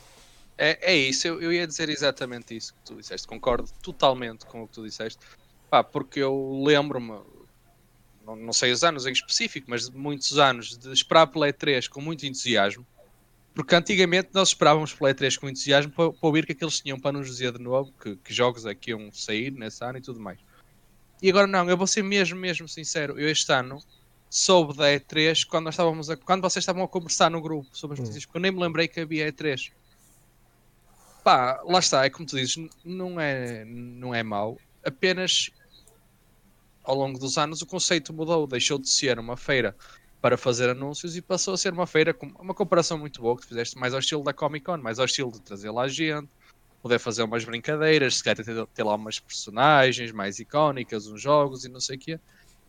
É, é isso, eu, eu ia dizer exatamente isso que tu disseste, concordo totalmente com o que tu disseste, Pá, porque eu lembro-me, não, não, sei os anos em específico, mas muitos anos de esperar pela E3 com muito entusiasmo, porque antigamente nós esperávamos pela E3 com entusiasmo para, para ouvir que aqueles tinham para nos dizer de novo que, que jogos é que iam sair nesse ano e tudo mais. E agora não, eu vou ser mesmo, mesmo sincero. Eu este ano soube da E3 quando, nós estávamos a, quando vocês estavam a conversar no grupo sobre as hum. notícias, porque eu nem me lembrei que havia E3. Pá, lá está, é como tu dizes, não é, não é mau, apenas ao longo dos anos o conceito mudou, deixou de ser uma feira para fazer anúncios e passou a ser uma feira com uma comparação muito boa que tu fizeste mais ao estilo da Comic Con, mais ao estilo de trazer lá gente, poder fazer umas brincadeiras, se calhar ter, ter lá umas personagens mais icónicas, uns jogos e não sei o quê.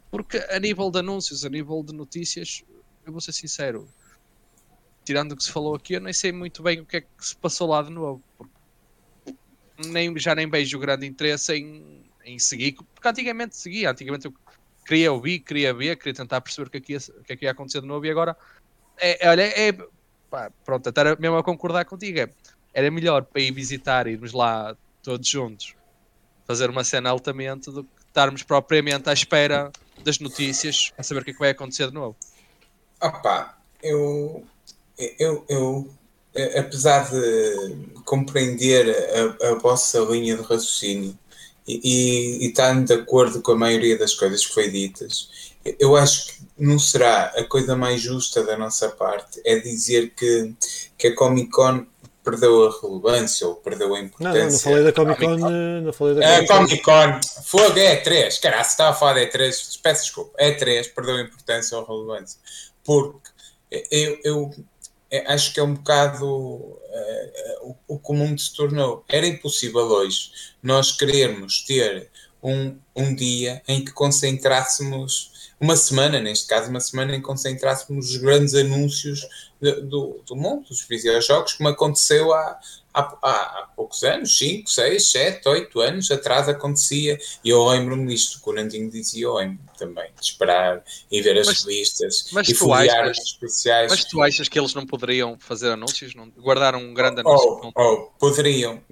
Porque a nível de anúncios, a nível de notícias, eu vou ser sincero, tirando o que se falou aqui, eu nem sei muito bem o que é que se passou lá de novo. Nem, já nem vejo grande interesse em, em seguir, porque antigamente seguia, antigamente eu queria ouvir, queria ver, queria tentar perceber o que é que ia, que é que ia acontecer de novo e agora, é, olha, é, pá, pronto, até mesmo a concordar contigo, é, era melhor para ir visitar, irmos lá todos juntos, fazer uma cena altamente do que estarmos propriamente à espera das notícias a saber o que, é que vai acontecer de novo. Opa, eu, eu, eu apesar de compreender a, a vossa linha de raciocínio e, e, estar de acordo com a maioria das coisas que foi ditas, eu acho que não será a coisa mais justa da nossa parte é dizer que, que a Comic Con perdeu a relevância ou perdeu a importância. Não, não, não falei da Comic Con. Não falei da Comic Con. Comic Con. Fogo é 3. Caralho, se estava a falar de E3, peço desculpa. E3 perdeu a importância ou a relevância. Porque eu, eu, eu acho que é um bocado uh, o, que o mundo se tornou. Era impossível hoje nós querermos ter um, um dia em que concentrássemos uma semana, neste caso, uma semana em que concentrássemos os grandes anúncios de, do, do mundo dos videojogos, como aconteceu há, há, há, poucos anos, 5, 6, 7, 8 anos atrás acontecia, e eu lembro-me disto, o Nandinho dizia, eu lembro também, de esperar e ver as mas, listas mas e folhear os especiais. Mas tu achas que eles não poderiam fazer anúncios? Não, guardar um grande anúncio? Oh, oh, poderiam.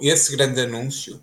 Esse grande anúncio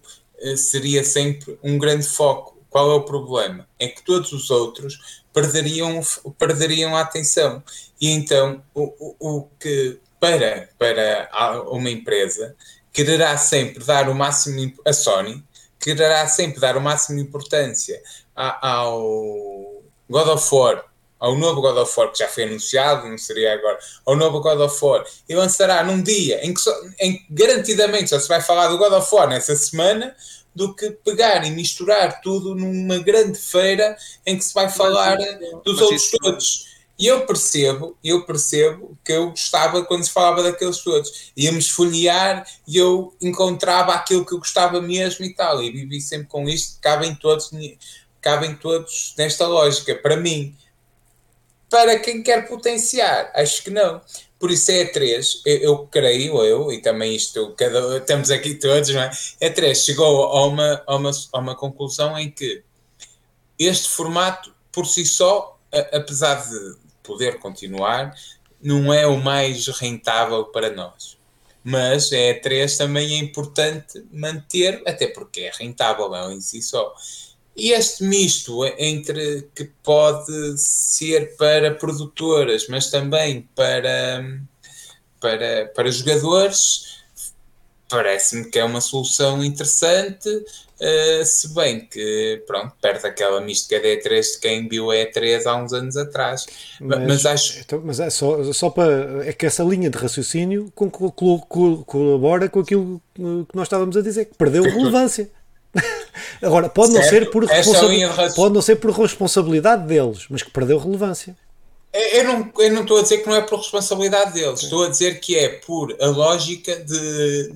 seria sempre um grande foco qual é o problema? É que todos os outros perderiam, perderiam a atenção. E então, o, o, o que para, para uma empresa quererá sempre dar o máximo, a Sony quererá sempre dar o máximo de importância ao God of War, ao novo God of War que já foi anunciado, não seria agora, ao novo God of War, e lançará num dia em que, só, em que garantidamente só se vai falar do God of War nessa semana, do que pegar e misturar tudo numa grande feira em que se vai falar dos outros isso... todos. E eu percebo, eu percebo que eu gostava quando se falava daqueles todos. Íamos folhear e eu encontrava aquilo que eu gostava mesmo e tal. E vivi sempre com isto, cabem todos, cabem todos nesta lógica. Para mim, para quem quer potenciar, acho que não. Por isso é E3, eu, eu creio, eu, e também isto, cada, estamos aqui todos, não é? E3 chegou a uma, a, uma, a uma conclusão em que este formato, por si só, a, apesar de poder continuar, não é o mais rentável para nós. Mas a E3 também é importante manter, até porque é rentável, é em si só. E este misto entre que pode ser para produtoras, mas também para, para, para jogadores, parece-me que é uma solução interessante, uh, se bem que, pronto, perde aquela mística da E3 de quem viu a E3 há uns anos atrás. Mas, mas acho... Então, mas é só, só para... É que essa linha de raciocínio colabora com aquilo que nós estávamos a dizer, que perdeu relevância. Agora, pode não, ser por responsabilidade, pode não ser por responsabilidade deles, mas que perdeu relevância. Eu não, eu não estou a dizer que não é por responsabilidade deles, Sim. estou a dizer que é por a lógica de,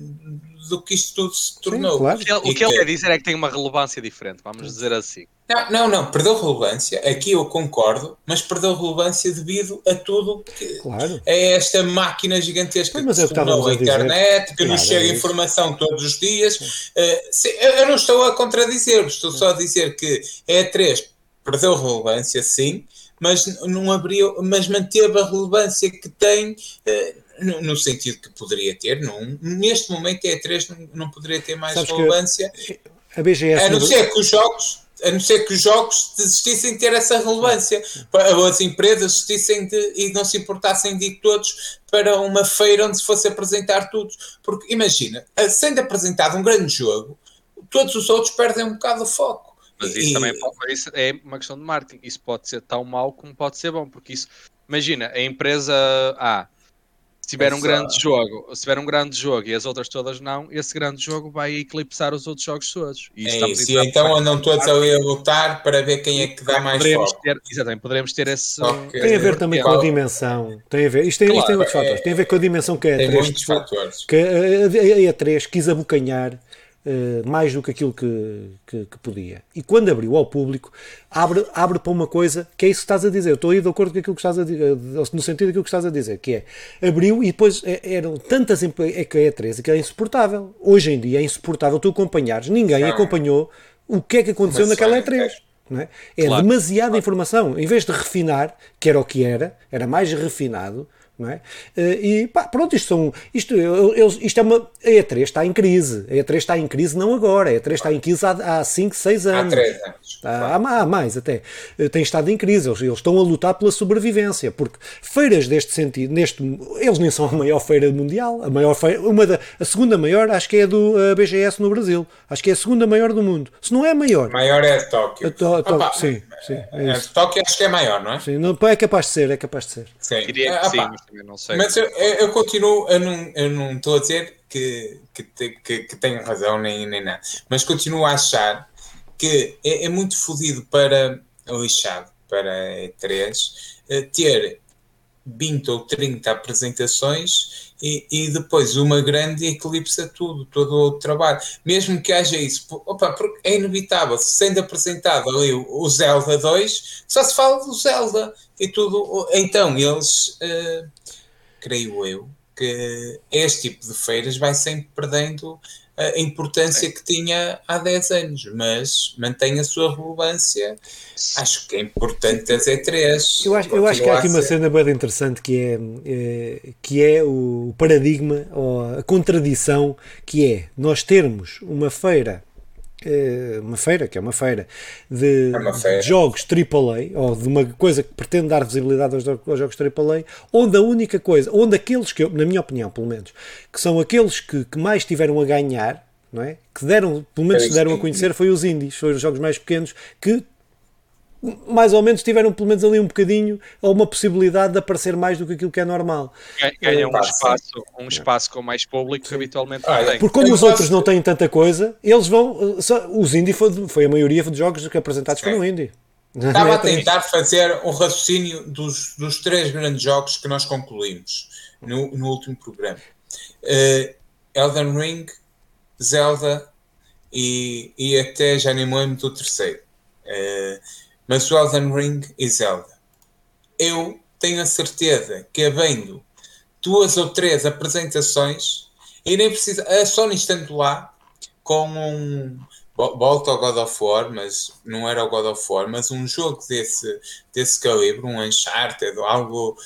do que isto tudo se tornou. Sim, claro. O que, ele, o que ele quer dizer é que tem uma relevância diferente, vamos dizer assim. Não, não, não, perdeu relevância, aqui eu concordo, mas perdeu relevância devido a tudo que claro. é esta máquina gigantesca mas que se tornou a internet, que claro, nos chega é informação todos os dias. Uh, eu não estou a contradizer, estou só a dizer que a E3 perdeu relevância, sim, mas não abriu, mas manteve a relevância que tem. No, no, sentido que poderia ter, não, neste momento a E3 não, não poderia ter mais Sabes relevância. A BGS a não ser que os jogos a não ser que os jogos desistissem de ter essa relevância, as empresas desistissem de, e não se importassem de ir todos para uma feira onde se fosse apresentar tudo. Porque imagina, sendo apresentado um grande jogo, todos os outros perdem um bocado o foco. Mas isso e... também pode, isso é uma questão de marketing. Isso pode ser tão mau como pode ser bom, porque isso, imagina, a empresa A se tiver um grande jogo, se tiver um grande jogo e as outras todas não, esse grande jogo vai eclipsar os outros jogos todos. E é isso, e então andam todos ali a lutar para ver quem é que dá mais poderemos foco. Ter, exatamente, poderemos ter esse... Okay. Tem a ver também com a dimensão, tem a ver, isto tem, claro, isto tem outros é, fatores, tem a ver com a dimensão que é a 3, que a, a, a 3 quis abocanhar mais do que aquilo que, que, que, podia. E quando abriu ao público, abre, abre para uma coisa que é isso que estás a dizer. Eu estou aí de acordo com aquilo que estás a dizer, no sentido daquilo que estás a dizer, que é abriu e depois é, eram tantas. É que é 13 que é insuportável. Hoje em dia é insuportável tu acompanhares. Ninguém não. acompanhou o que é que aconteceu Mas naquela E3. É, é? é claro. demasiada claro. informação. Em vez de refinar, que era o que era, era mais refinado, não é? Eh, e pá, pronto, isto, são, isto, eles, isto é uma. A E3 está em crise. A E3 está em crise não agora, a E3 está em crise há 5, 6 anos. Há 3 anos. Há, há, mais até. Eh, tem estado em crise. Eles, eles, estão a lutar pela sobrevivência, porque feiras deste sentido, neste, eles nem são a maior feira mundial. A, maior feira, uma da, a segunda maior acho que é do BGS no Brasil. Acho que é a segunda maior do mundo. Se não é a maior. Maior é a Tóquio. A to, to, sim, sim. É a Tóquio acho que é maior, não é? Sim, não, é capaz de ser, é capaz de ser. Sim. Diria que sim, não sei. Mas eu, eu continuo, eu não, eu não estou a dizer que, que, que, que tenho razão nem, nem nada, mas continuo a achar que é, é muito fodido para lixado, para E3, eh, ter 20 ou 30 apresentações e, e depois uma grande eclipsa tudo, todo o trabalho. Mesmo que haja isso, opa, é inevitável, sendo apresentado ali o, Zelda 2, só se fala do Zelda e tudo. Então, eles. Uh, creio eu, que este tipo de feiras vai sempre perdendo a importância que tinha há 10 anos, mas mantém a sua relevância. Acho que é importante as E3. Eu acho, eu acho que há aqui uma cena bem interessante que é, é, que é o paradigma ou a contradição que é nós termos uma feira eh, uma feira, que é uma feira de, é uma feira. de jogos AAA, ou de uma coisa que pretende dar visibilidade aos, aos jogos AAA, onde a única coisa, onde aqueles que, eu, na minha opinião, pelo menos, que são aqueles que, que mais tiveram a ganhar, não é? que deram, pelo menos se deram a conhecer, foi os indies, foram os jogos mais pequenos, que mais ou menos tiveram pelo menos ali um bocadinho ou uma possibilidade de aparecer mais do que aquilo que é normal. Ganham um espaço, um espaço com mais público que habitualmente ah, não tem. Porque como os outros não têm tanta coisa, eles vão. Só, os indie foi, foi a maioria dos jogos que apresentados foram indie. Estava a tentar fazer um raciocínio dos, dos três grandes jogos que nós concluímos no, no último programa: uh, Elden Ring, Zelda e, e até já nem me lembro do terceiro. Uh, mas o Elden Ring e Zelda. Eu tenho a certeza que, havendo duas ou três apresentações, e nem precisa. A Sony estando lá com um. Volta ao God of War, mas não era o God of War, mas um jogo desse, desse calibre, um Uncharted algo.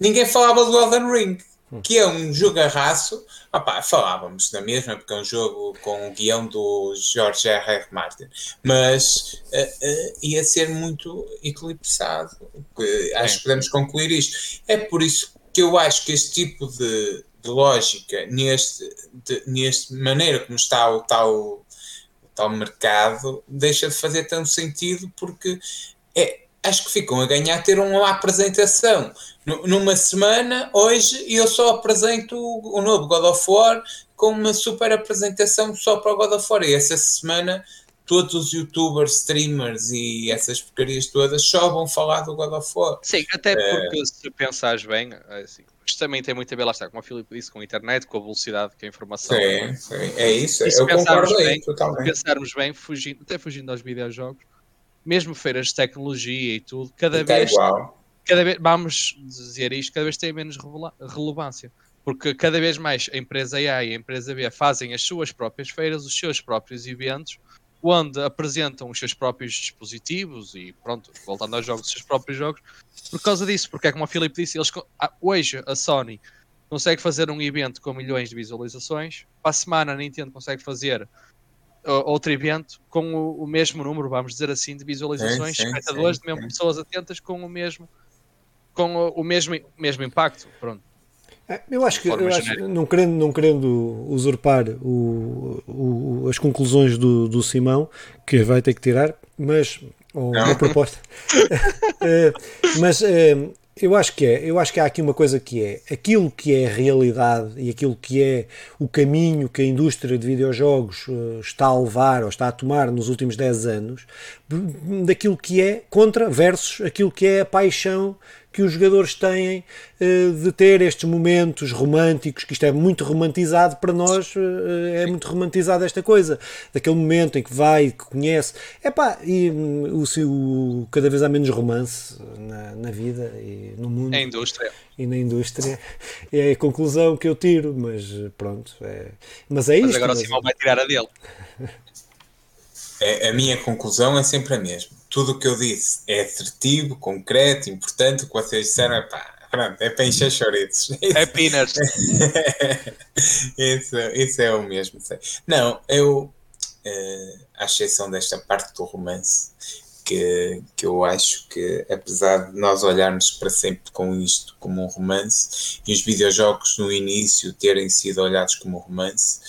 Ninguém falava do Elden Ring. Que é um jogarraço. Opá, falávamos da mesma, porque é um jogo com o guião do George R. R. Martin, mas uh, uh, ia ser muito eclipsado. Acho que podemos concluir isto. É por isso que eu acho que este tipo de, de lógica, neste, de, neste maneira como está o tal, o tal mercado, deixa de fazer tanto sentido, porque é, acho que ficam a ganhar ter uma apresentação numa semana, hoje, e eu só apresento o novo God of War com uma super apresentação só para o God of War. E essa semana todos os youtubers, streamers e essas porcarias todas só vão falar do God of War. Sim, até é. porque é... se pensares bem, assim, isto também tem muito a ver, lá está, como o Filipe disse, com a internet, com a velocidade que a informação. Sim, é, sim. é isso, e eu concordo bem, aí, totalmente. Se pensarmos bem, fugindo, até fugindo aos videojogos, mesmo feiras de tecnologia e tudo, cada Está vez, igual. Cada vez, vamos dizer isto, cada vez tem menos relevância. Porque cada vez mais a empresa A e a empresa B fazem as suas próprias feiras, os seus próprios eventos, onde apresentam os seus próprios dispositivos e pronto, voltando aos jogos, os seus próprios jogos, por causa disso, porque é como o Filipe disse, eles, ah, hoje a Sony consegue fazer um evento com milhões de visualizações, para a semana a Nintendo consegue fazer outro evento com o, o, mesmo número, vamos dizer assim, de visualizações, espectadores, de mesmo pessoas atentas com o mesmo com o, mesmo, mesmo impacto. Pronto. É, eu acho que, eu acho, não, querendo, não querendo usurpar o, o, as conclusões do, do Simão, que vai ter que tirar, mas ou uma proposta. É, mas é, eu acho que é, eu acho que há aqui uma coisa que é aquilo que é realidade e aquilo que é o caminho que a indústria de videojogos uh, está a levar ou está a tomar nos últimos 10 anos, daquilo que é contra versus aquilo que é a paixão que os jogadores têm uh, de ter estes momentos românticos, que isto é muito romantizado para nós, uh, é muito romantizado esta coisa, daquele momento em que vai, que conhece. Epá, e um, o, o, cada vez há menos romance na, na vida e no mundo. Na indústria. E na indústria. É a conclusão que eu tiro, mas pronto. É, mas é mas isto. agora mas... o Simão vai tirar a dele. É, a minha conclusão é sempre a mesma tudo o que eu disse é assertivo, concreto, importante. O que vocês disseram é pá, pronto, é para encher chouriços. É peanuts. isso, isso é o mesmo. Não, eu, uh, à exceção desta parte do romance, que, que eu acho que, apesar de nós olharmos para sempre com isto como um romance, e os videojogos no início terem sido olhados como um romance,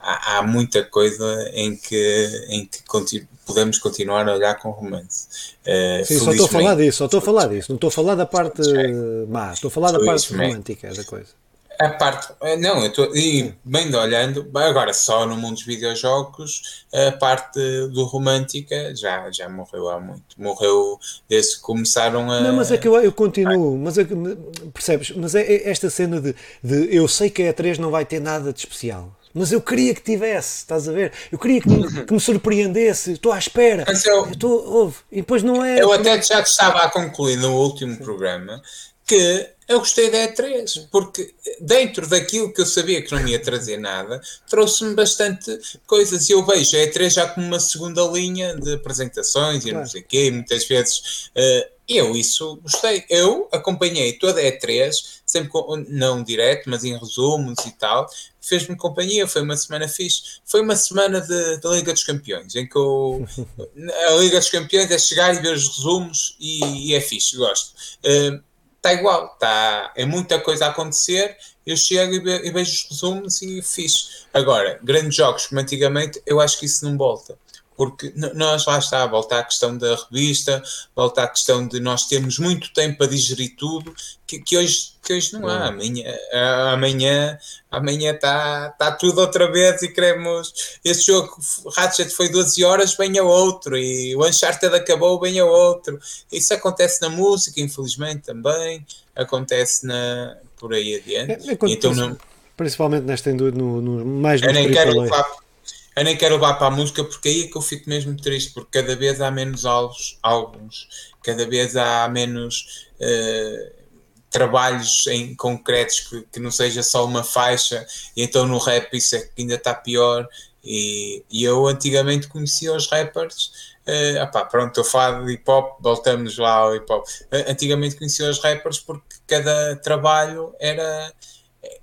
há, há muita coisa em que, em que continu, podemos continuar a olhar com romance. Uh, Sim, só estou a falar disso, só estou a falar disso, não estou a falar da parte má, estou a falar da parte romântica da coisa. A parte, eh, não, eu estou, e bem olhando, agora só no mundo dos videojogos, a parte do romântica já, já morreu há muito. Morreu desde que começaram a. Não, mas é que eu, eu continuo, mas é, percebes? Mas é, é esta cena de, de eu sei que a E3 não vai ter nada de especial mas eu queria que tivesse, estás a ver? Eu queria que me, que me surpreendesse, estou à espera. Mas eu, estou, ouve, e depois não é. Eu até já estava a concluir no último programa que eu gostei da E3, porque dentro daquilo que eu sabia que não ia trazer nada, trouxe-me bastante coisas. E eu vejo a E3 já como uma segunda linha de apresentações claro. e não sei o quê, muitas vezes. Uh, eu isso gostei. Eu acompanhei toda a E3, sempre com, não direto, mas em resumos e tal. Fez-me companhia, foi uma semana fixe. Foi uma semana da Liga dos Campeões, em que eu, a Liga dos Campeões é chegar e ver os resumos e, e é fixe, gosto. Uh, está igual, tá, é muita coisa a acontecer. Eu chego e, ve, e vejo os resumos e fiz. Agora, grandes jogos como antigamente, eu acho que isso não volta porque nós lá está, volta à questão da revista, volta à questão de nós termos muito tempo para digerir tudo, que, que hoje, que hoje não há. Amanhã, amanhã, amanhã está tá tudo outra vez e queremos. Este jogo Ratchet foi 12 horas, venha outro, e o Uncharted acabou, venha outro. Isso acontece na música, infelizmente também, acontece na, por aí adiante. É, é então, não, principalmente nesta no, no, mais Eu nem quero eu nem quero levar para a música porque aí é que eu fico mesmo triste, porque cada vez há menos álbuns, álbuns cada vez há menos uh, trabalhos em concretos que, que, não seja só uma faixa, e então no rap isso é que ainda está pior. E, e eu antigamente conhecia os rappers. Uh, opá, pronto, estou a falar de hip hop, voltamos lá ao hip hop. Uh, antigamente conhecia os rappers porque cada trabalho era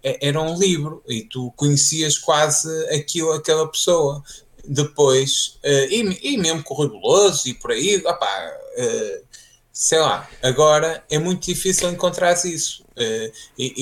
era um livro e tu conhecias quase aquilo, aquela pessoa. Depois, uh, e, e mesmo com o Rui e por aí, opá, uh, sei lá, agora é muito difícil encontrar isso. Uh, e,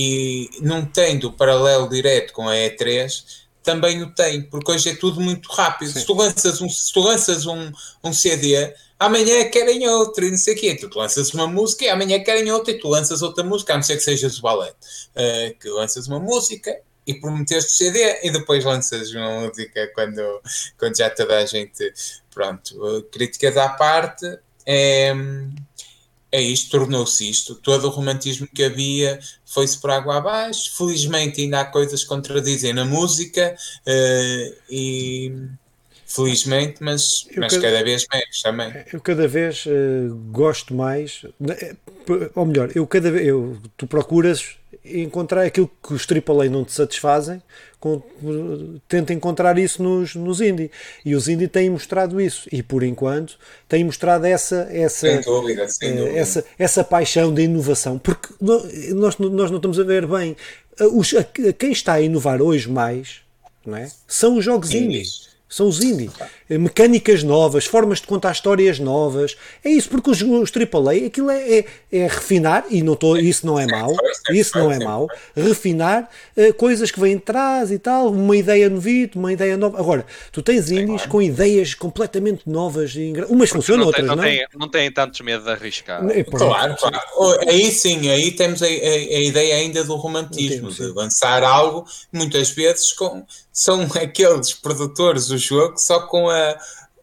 e não tendo paralelo direto com a E3, também o tem, porque hoje é tudo muito rápido. Se tu lanças um, se tu lanças um, um CD, amanhã querem outro e não sei o quê. Tu lanças uma música e amanhã querem outra e tu lanças outra música, a não ser que sejas o ballet. Uh, que lanças uma música e prometeste CD e depois lanças uma música quando, quando já toda a gente. Pronto, críticas à parte. É, é isto, tornou-se isto. Todo o romantismo que havia foi-se por água abaixo. Felizmente ainda há coisas que contradizem na música uh, e felizmente, mas, mas cada, cada, vez menos também. Eu cada vez uh, gosto mais, eh, ou melhor, eu cada vez eu, tu procuras encontrar aquilo que os AAA não te satisfazem, com, tenta encontrar isso nos, nos indie. E os indie têm mostrado isso. E por enquanto têm mostrado essa, essa, sem dúvida, sem dúvida. essa, essa paixão de inovação. Porque nós, nós não estamos a ver bem. Os, a, quem está a inovar hoje mais não é? são os jogos indies. São os indie. Mecânicas novas, formas de contar histórias novas. É isso, porque os, os AAA, aquilo é, é, é refinar, e não tô, isso não é mau, isso não é mau, refinar uh, coisas que vêm de trás e tal, uma ideia novita, uma ideia nova. Agora, tu tens indies com ideias completamente novas, e umas funcionam, não outras tem, não. Tem, não têm tantos medo de arriscar. É, claro, claro. Aí sim, aí temos a, a, a ideia ainda do romantismo, de lançar algo, muitas vezes com são aqueles produtores do jogo só com a,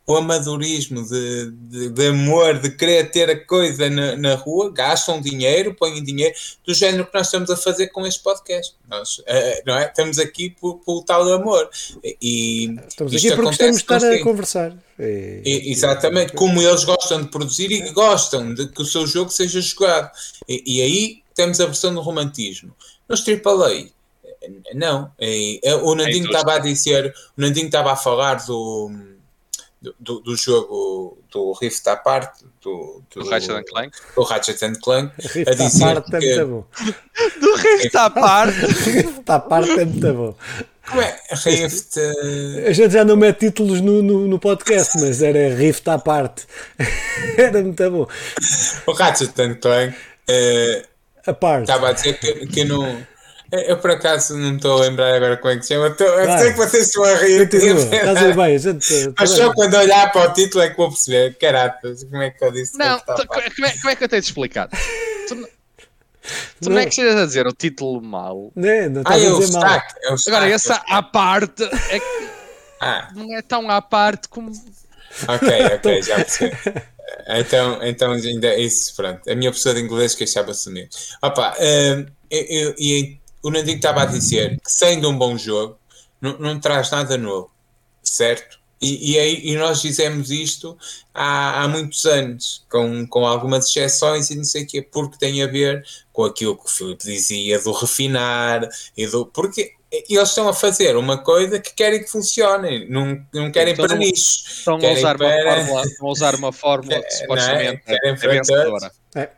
o amadorismo de, de, de, amor, de querer ter a coisa na, na, rua, gastam dinheiro, põem dinheiro, do género que nós estamos a fazer com este podcast. Nós uh, não é? estamos aqui por, por tal amor. E estamos aqui porque estamos de estar a conversar. E, e, exatamente, como eles gostam de produzir e gostam de que o seu jogo seja jogado. E, e aí temos a versão do romantismo. Nos AAA, não, o Nandinho estava a dizer, o Nandinho estava a falar do, do, do, jogo do Rift à parte, do, do, do Ratchet Clank, do Ratchet Clank, Rift a dizer à parte é que, é muito bom. do Rift à parte, Rift à parte é muito bom. Como é? Rift. A gente já não mete títulos no, no, no podcast, mas era Rift à parte. era muito bom. O Ratchet Clank. Uh, a parte. Estava a dizer que, que não eu por acaso não estou a lembrar agora como é que se chama. Estou, eu sei que vocês estão a rir. Estás a bem, gente. Mas só quando olhar para o título é que vou perceber. Caratas, como é que eu disse? Não, como é, como é que eu tenho de explicar? Tu, tu não é que estejas a dizer o título mal. Não, não estás ah, a dizer mal. Agora, essa à parte é que ah. não é tão à parte como. Ok, ok, já percebi. Então, então ainda é isso, pronto. A minha professora de inglês queixava-se de mim. Opa, um, eu, eu, o Nandinho estava a dizer que sendo um bom jogo, não, não traz nada novo, certo? E, e, e, nós dizemos isto há, há muitos anos, com, com algumas exceções e não sei o quê, porque tem a ver com aquilo que o Filipe dizia do refinar e do. Porque eles estão a fazer uma coisa que querem que funcione, não, não querem então, para nicho. Estão, a usar, para... uma fórmula, a usar uma fórmula que supostamente é, é vencedora. É.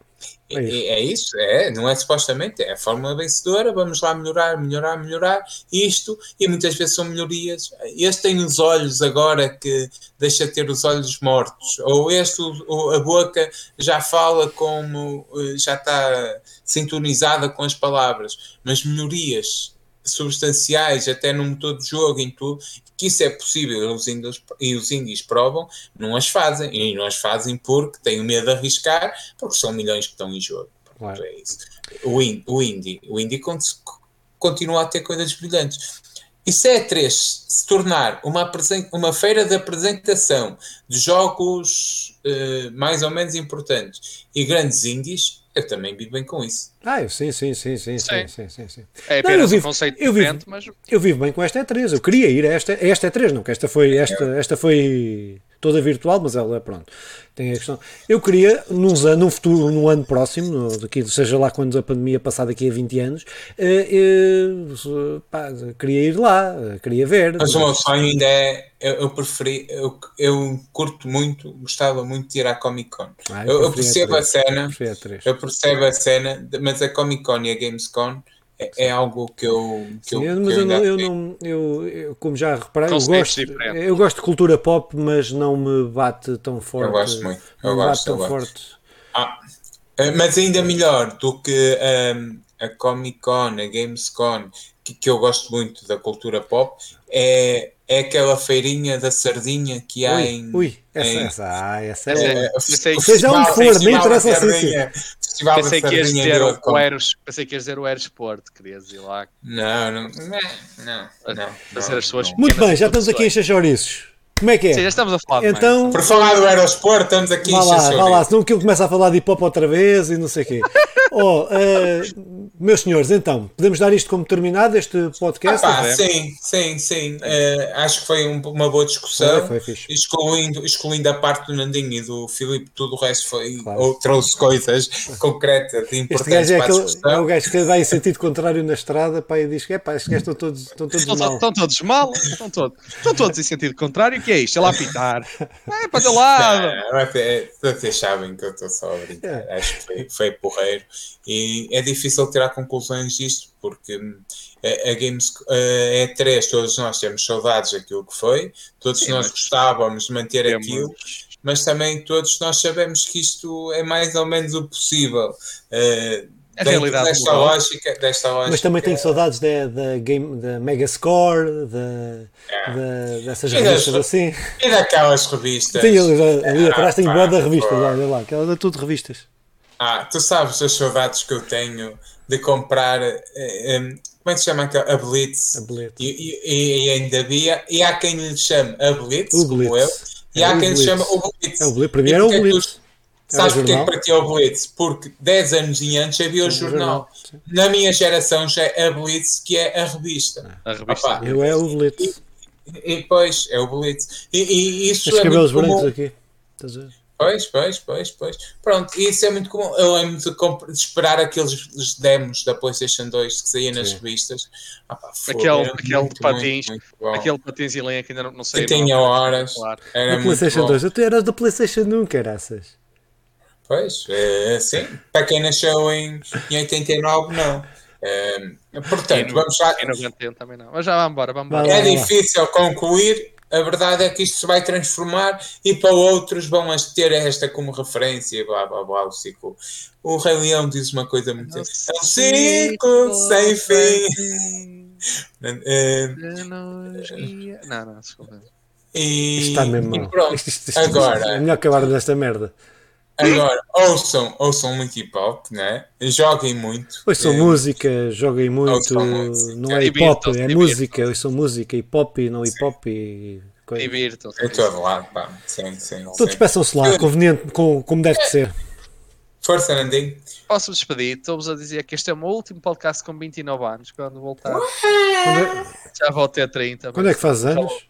É isso. É, é isso, é, não é supostamente, é a fórmula vencedora, vamos lá melhorar, melhorar, melhorar isto, e muitas vezes são melhorias. Este tem os olhos agora que deixa de ter os olhos mortos, ou este, o, a boca já fala como, eh, já está sintonizada com as palavras, mas melhorias substanciais até no motor de jogo, em tudo, que isso é possível os e os indies provam, não as fazem. E não as fazem porque têm medo de arriscar, porque são milhões que estão em jogo. Claro. É isso. O, in, o indie, o indie continua a ter coisas brilhantes. E se é 3 se tornar uma, uma feira de apresentação de jogos uh, mais ou menos importantes e grandes indies, eu também vivo bem com isso. Ah, eu sim, sim, sim, sim, sim, sim, sim, sim. É apenas não, eu vivo, um conceito eu vivo, mas... Eu vivo bem com esta E3, eu queria ir a esta, a esta E3, não, que esta foi, esta, esta foi toda virtual, mas ela, pronto, tem a questão. Eu queria, num ano, num futuro, num ano próximo, no, daqui, seja lá quando a pandemia passar daqui a 20 anos, eh, eh, pá, queria ir lá, queria ver. Mas o meu sonho ainda é, eu, eu preferi, eu, eu curto muito, gostava muito de ir à Comic Con. Ah, eu, eu, percebo a, a cena, eu percebo a cena, mas a Comic Con e a Gamescom é, é algo que eu. Que Sim, eu, mas que eu, não, eu, não, eu, eu, como já reparei, eu gosto, eu gosto de cultura pop, mas não me bate tão forte. Eu gosto muito. Eu gosto, tão eu forte. Ah, eh, mas ainda melhor do que um, a Comic Con, a Gamescom, que, que eu gosto muito da cultura pop, é é aquela feirinha da sardinha que há ui, em. Ui, essa, em, essa, ah, essa é. é, é seja onde for, nem interessa assim. Pensei que ias dizer o Eros, pensei que ias dizer o Eros Sport, querias ir lá. Não, não, não, não. não fazer as suas Muito bem, já estamos aqui em encher chouriços. Como é que é? Sim, já estamos a falar então, Por falar do Aerosport, estamos aqui vá lá, vá lá, senão que eu começo a falar de hip hop outra vez e não sei o quê. oh, uh, meus senhores, então, podemos dar isto como terminado, este podcast? Ah, pá, sim, sim, sim. Uh, acho que foi um, uma boa discussão. Foi, foi excluindo, excluindo a parte do Nandinho e do Filipe, tudo o resto foi, claro. ou trouxe coisas concretas e importantes é para aquele, a discussão. É o gajo que vai em sentido contrário na estrada pá, e diz que é pá, estes gajos estão todos, estão todos mal. Estão todos mal, estão todos, estão todos em sentido contrário que é isto? É lá pitar. É para teu lado. É, vocês sabem que eu estou só a brincar. É. Acho que foi, foi porreiro. E é difícil tirar conclusões disto, porque a, a Games a E3, todos nós temos saudades daquilo que foi, todos Sim, nós gostávamos de manter temos. aquilo, mas também todos nós sabemos que isto é mais ou menos o possível. Uh, a realidade desta lógica, desta lógica. Mas também tenho saudades da, da, game, da Megascore, da, é. dessas e revistas das, assim. E daquelas revistas. Sim, ali, ali ah, atrás tenho boa da revistas, olha lá, aquelas é tudo revistas. Ah, tu sabes as saudades que eu tenho de comprar. Eh, eh, como é que se chama a Blitz? A Blitz. E, e, e, ainda havia. E há quem lhe chame a Blitz, o Blitz. como eu. E é há quem lhe chame o Blitz. É o Blitz. Primeiro é o Blitz. Sabes porquê que para ti é o Blitz? Porque 10 anos e antes havia o, o jornal. jornal. Na minha geração já é a Blitz, que é a revista. A revista. Opa, eu é o Blitz. E, e, pois, é o Blitz. E, e isso Os é cabelos brancos aqui. Estás a ver? Pois, pois, pois, pois. Pronto, isso é muito comum. Eu lembro de, de esperar aqueles demos da PlayStation 2 que saíam nas revistas. Ah, pá, aquele aquele muito, de patins, muito, muito aquele patins e lenha que ainda não, não sei. Que tinha horas. Claro. Era PlayStation 2, eu era da PlayStation 1, caraças. Pois, é, sim. Para quem nasceu em, em 89, não. É, portanto, vamos lá. Em 90 também não. Mas já vamos embora, vamos embora. É difícil concluir. A verdade é que isto se vai transformar e para outros vão ter esta como referência, blá blá blá, o ciclo. O Rei Leão diz uma coisa muito. É um ciclo sem fim. Eh, não, não, desculpa. E, está mesmo e pronto, isto, isto, isto, agora. É melhor acabar desta merda. Agora, ouçam, ouçam muito hip hop, né? Joguem muito. Ouçam é, música, joguem muito. Não é hip hop, é música. Ouçam música, hip hop, não hip hop. Divirtam-se. É todo lado, pá. Sim, sim. Todos peçam-se lá, conveniente, com, como deve de ser. Força, Nandinho. Posso despedir? Estou-vos a dizer que este é o meu último podcast com 29 anos. Quando voltar, é... já vou ter 30. Quando é que fazes anos?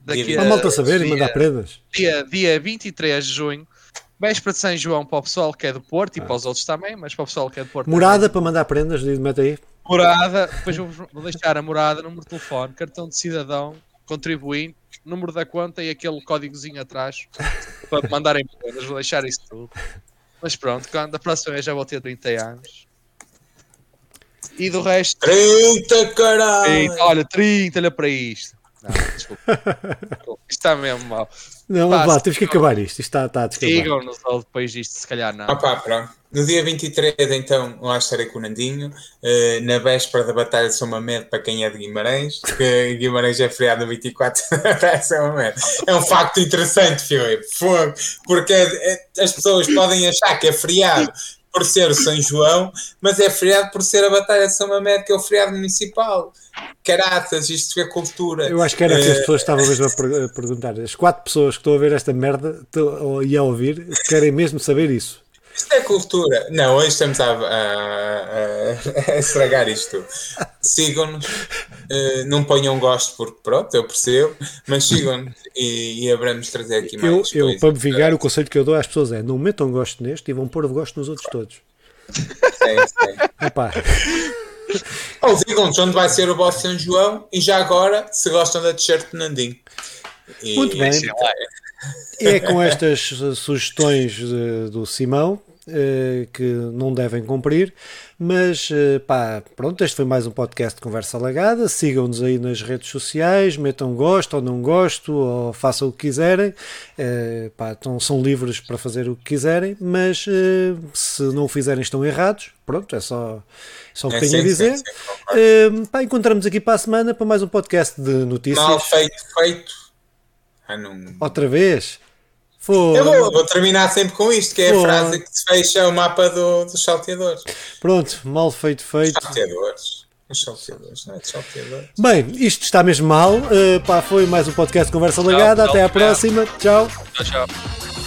Daqui a, a malta saber dia, e mandar prendas. Dia, dia 23 de junho Véspera de São João para o pessoal que é do Porto e para os outros também, mas para o pessoal que é do Porto. Morada também. para mandar prendas, mete aí. Morada, depois vou, vou deixar a morada, número de telefone, cartão de cidadão, contribuinte, número da conta e aquele códigozinho atrás para mandarem prendas. Vou deixar isso tudo. Mas pronto, quando a próxima vez já vou ter 30 anos. E do resto. 30, caralho! 30, olha, 30, olha para isto. Não, desculpa. Isto está mesmo mal. Não, Pá, vá, temos que acabar isto. Isto está, está a Sigam-nos depois disto, se calhar não. Ah, pá, pronto. No dia 23, então, lá estarei com o Nandinho. Uh, na véspera da Batalha de São Mamede, para quem é de Guimarães, porque Guimarães é feriado no 24 da Batalha de São Mamede. É um facto interessante, Filipe. Porque é, é, as pessoas podem achar que é feriado por ser o São João, mas é feriado por ser a Batalha de São Mamede, que é o feriado municipal. Caraças, isto é cultura. Eu acho que era que as eh, pessoas estavam mesmo a perguntar. As quatro pessoas que estão a ver esta merda e a ouvir querem mesmo saber isso. Isto é cultura. Não, hoje estamos a, a, a estragar isto. Sigam-nos. Uh, não ponham gosto porque pronto, eu percebo, mas sigam-nos e, e haveremos trazer aqui mais. Eu, eu para me vingar, o conselho que eu dou às pessoas é não metam gosto neste e vão pôr gosto nos outros todos. Sim, sim. Epá. Ou digam-nos onde vai ser o vosso São João e já agora se gostam da t-shirt de Nandim. Muito bem. É com estas sugestões de, do Simão uh, que não devem cumprir. Mas uh, pá, pronto, este foi mais um podcast de conversa alagada. Sigam-nos aí nas redes sociais, metam gosto ou não gosto, ou façam o que quiserem. Uh, pá, então, são livres para fazer o que quiserem, mas se não o fizerem, estão errados. Pronto, é só, só o que é, tenho sim, a dizer. Sim, sim, pá, encontramos aqui para a semana para mais um podcast de notícias. Mal feito, feito. Ah, não... Outra vez? Eu vou, vou, terminar sempre com isto, que é a frase que se fecha o mapa do, dos salteadores. Pronto, mal feito, feito. Salteadores. Os salteadores, não é salteadores. Bem, isto está mesmo mal. Uh, pá, foi mais um podcast de Conversa Legada. Até à próxima. Tchau. Tchau, tchau.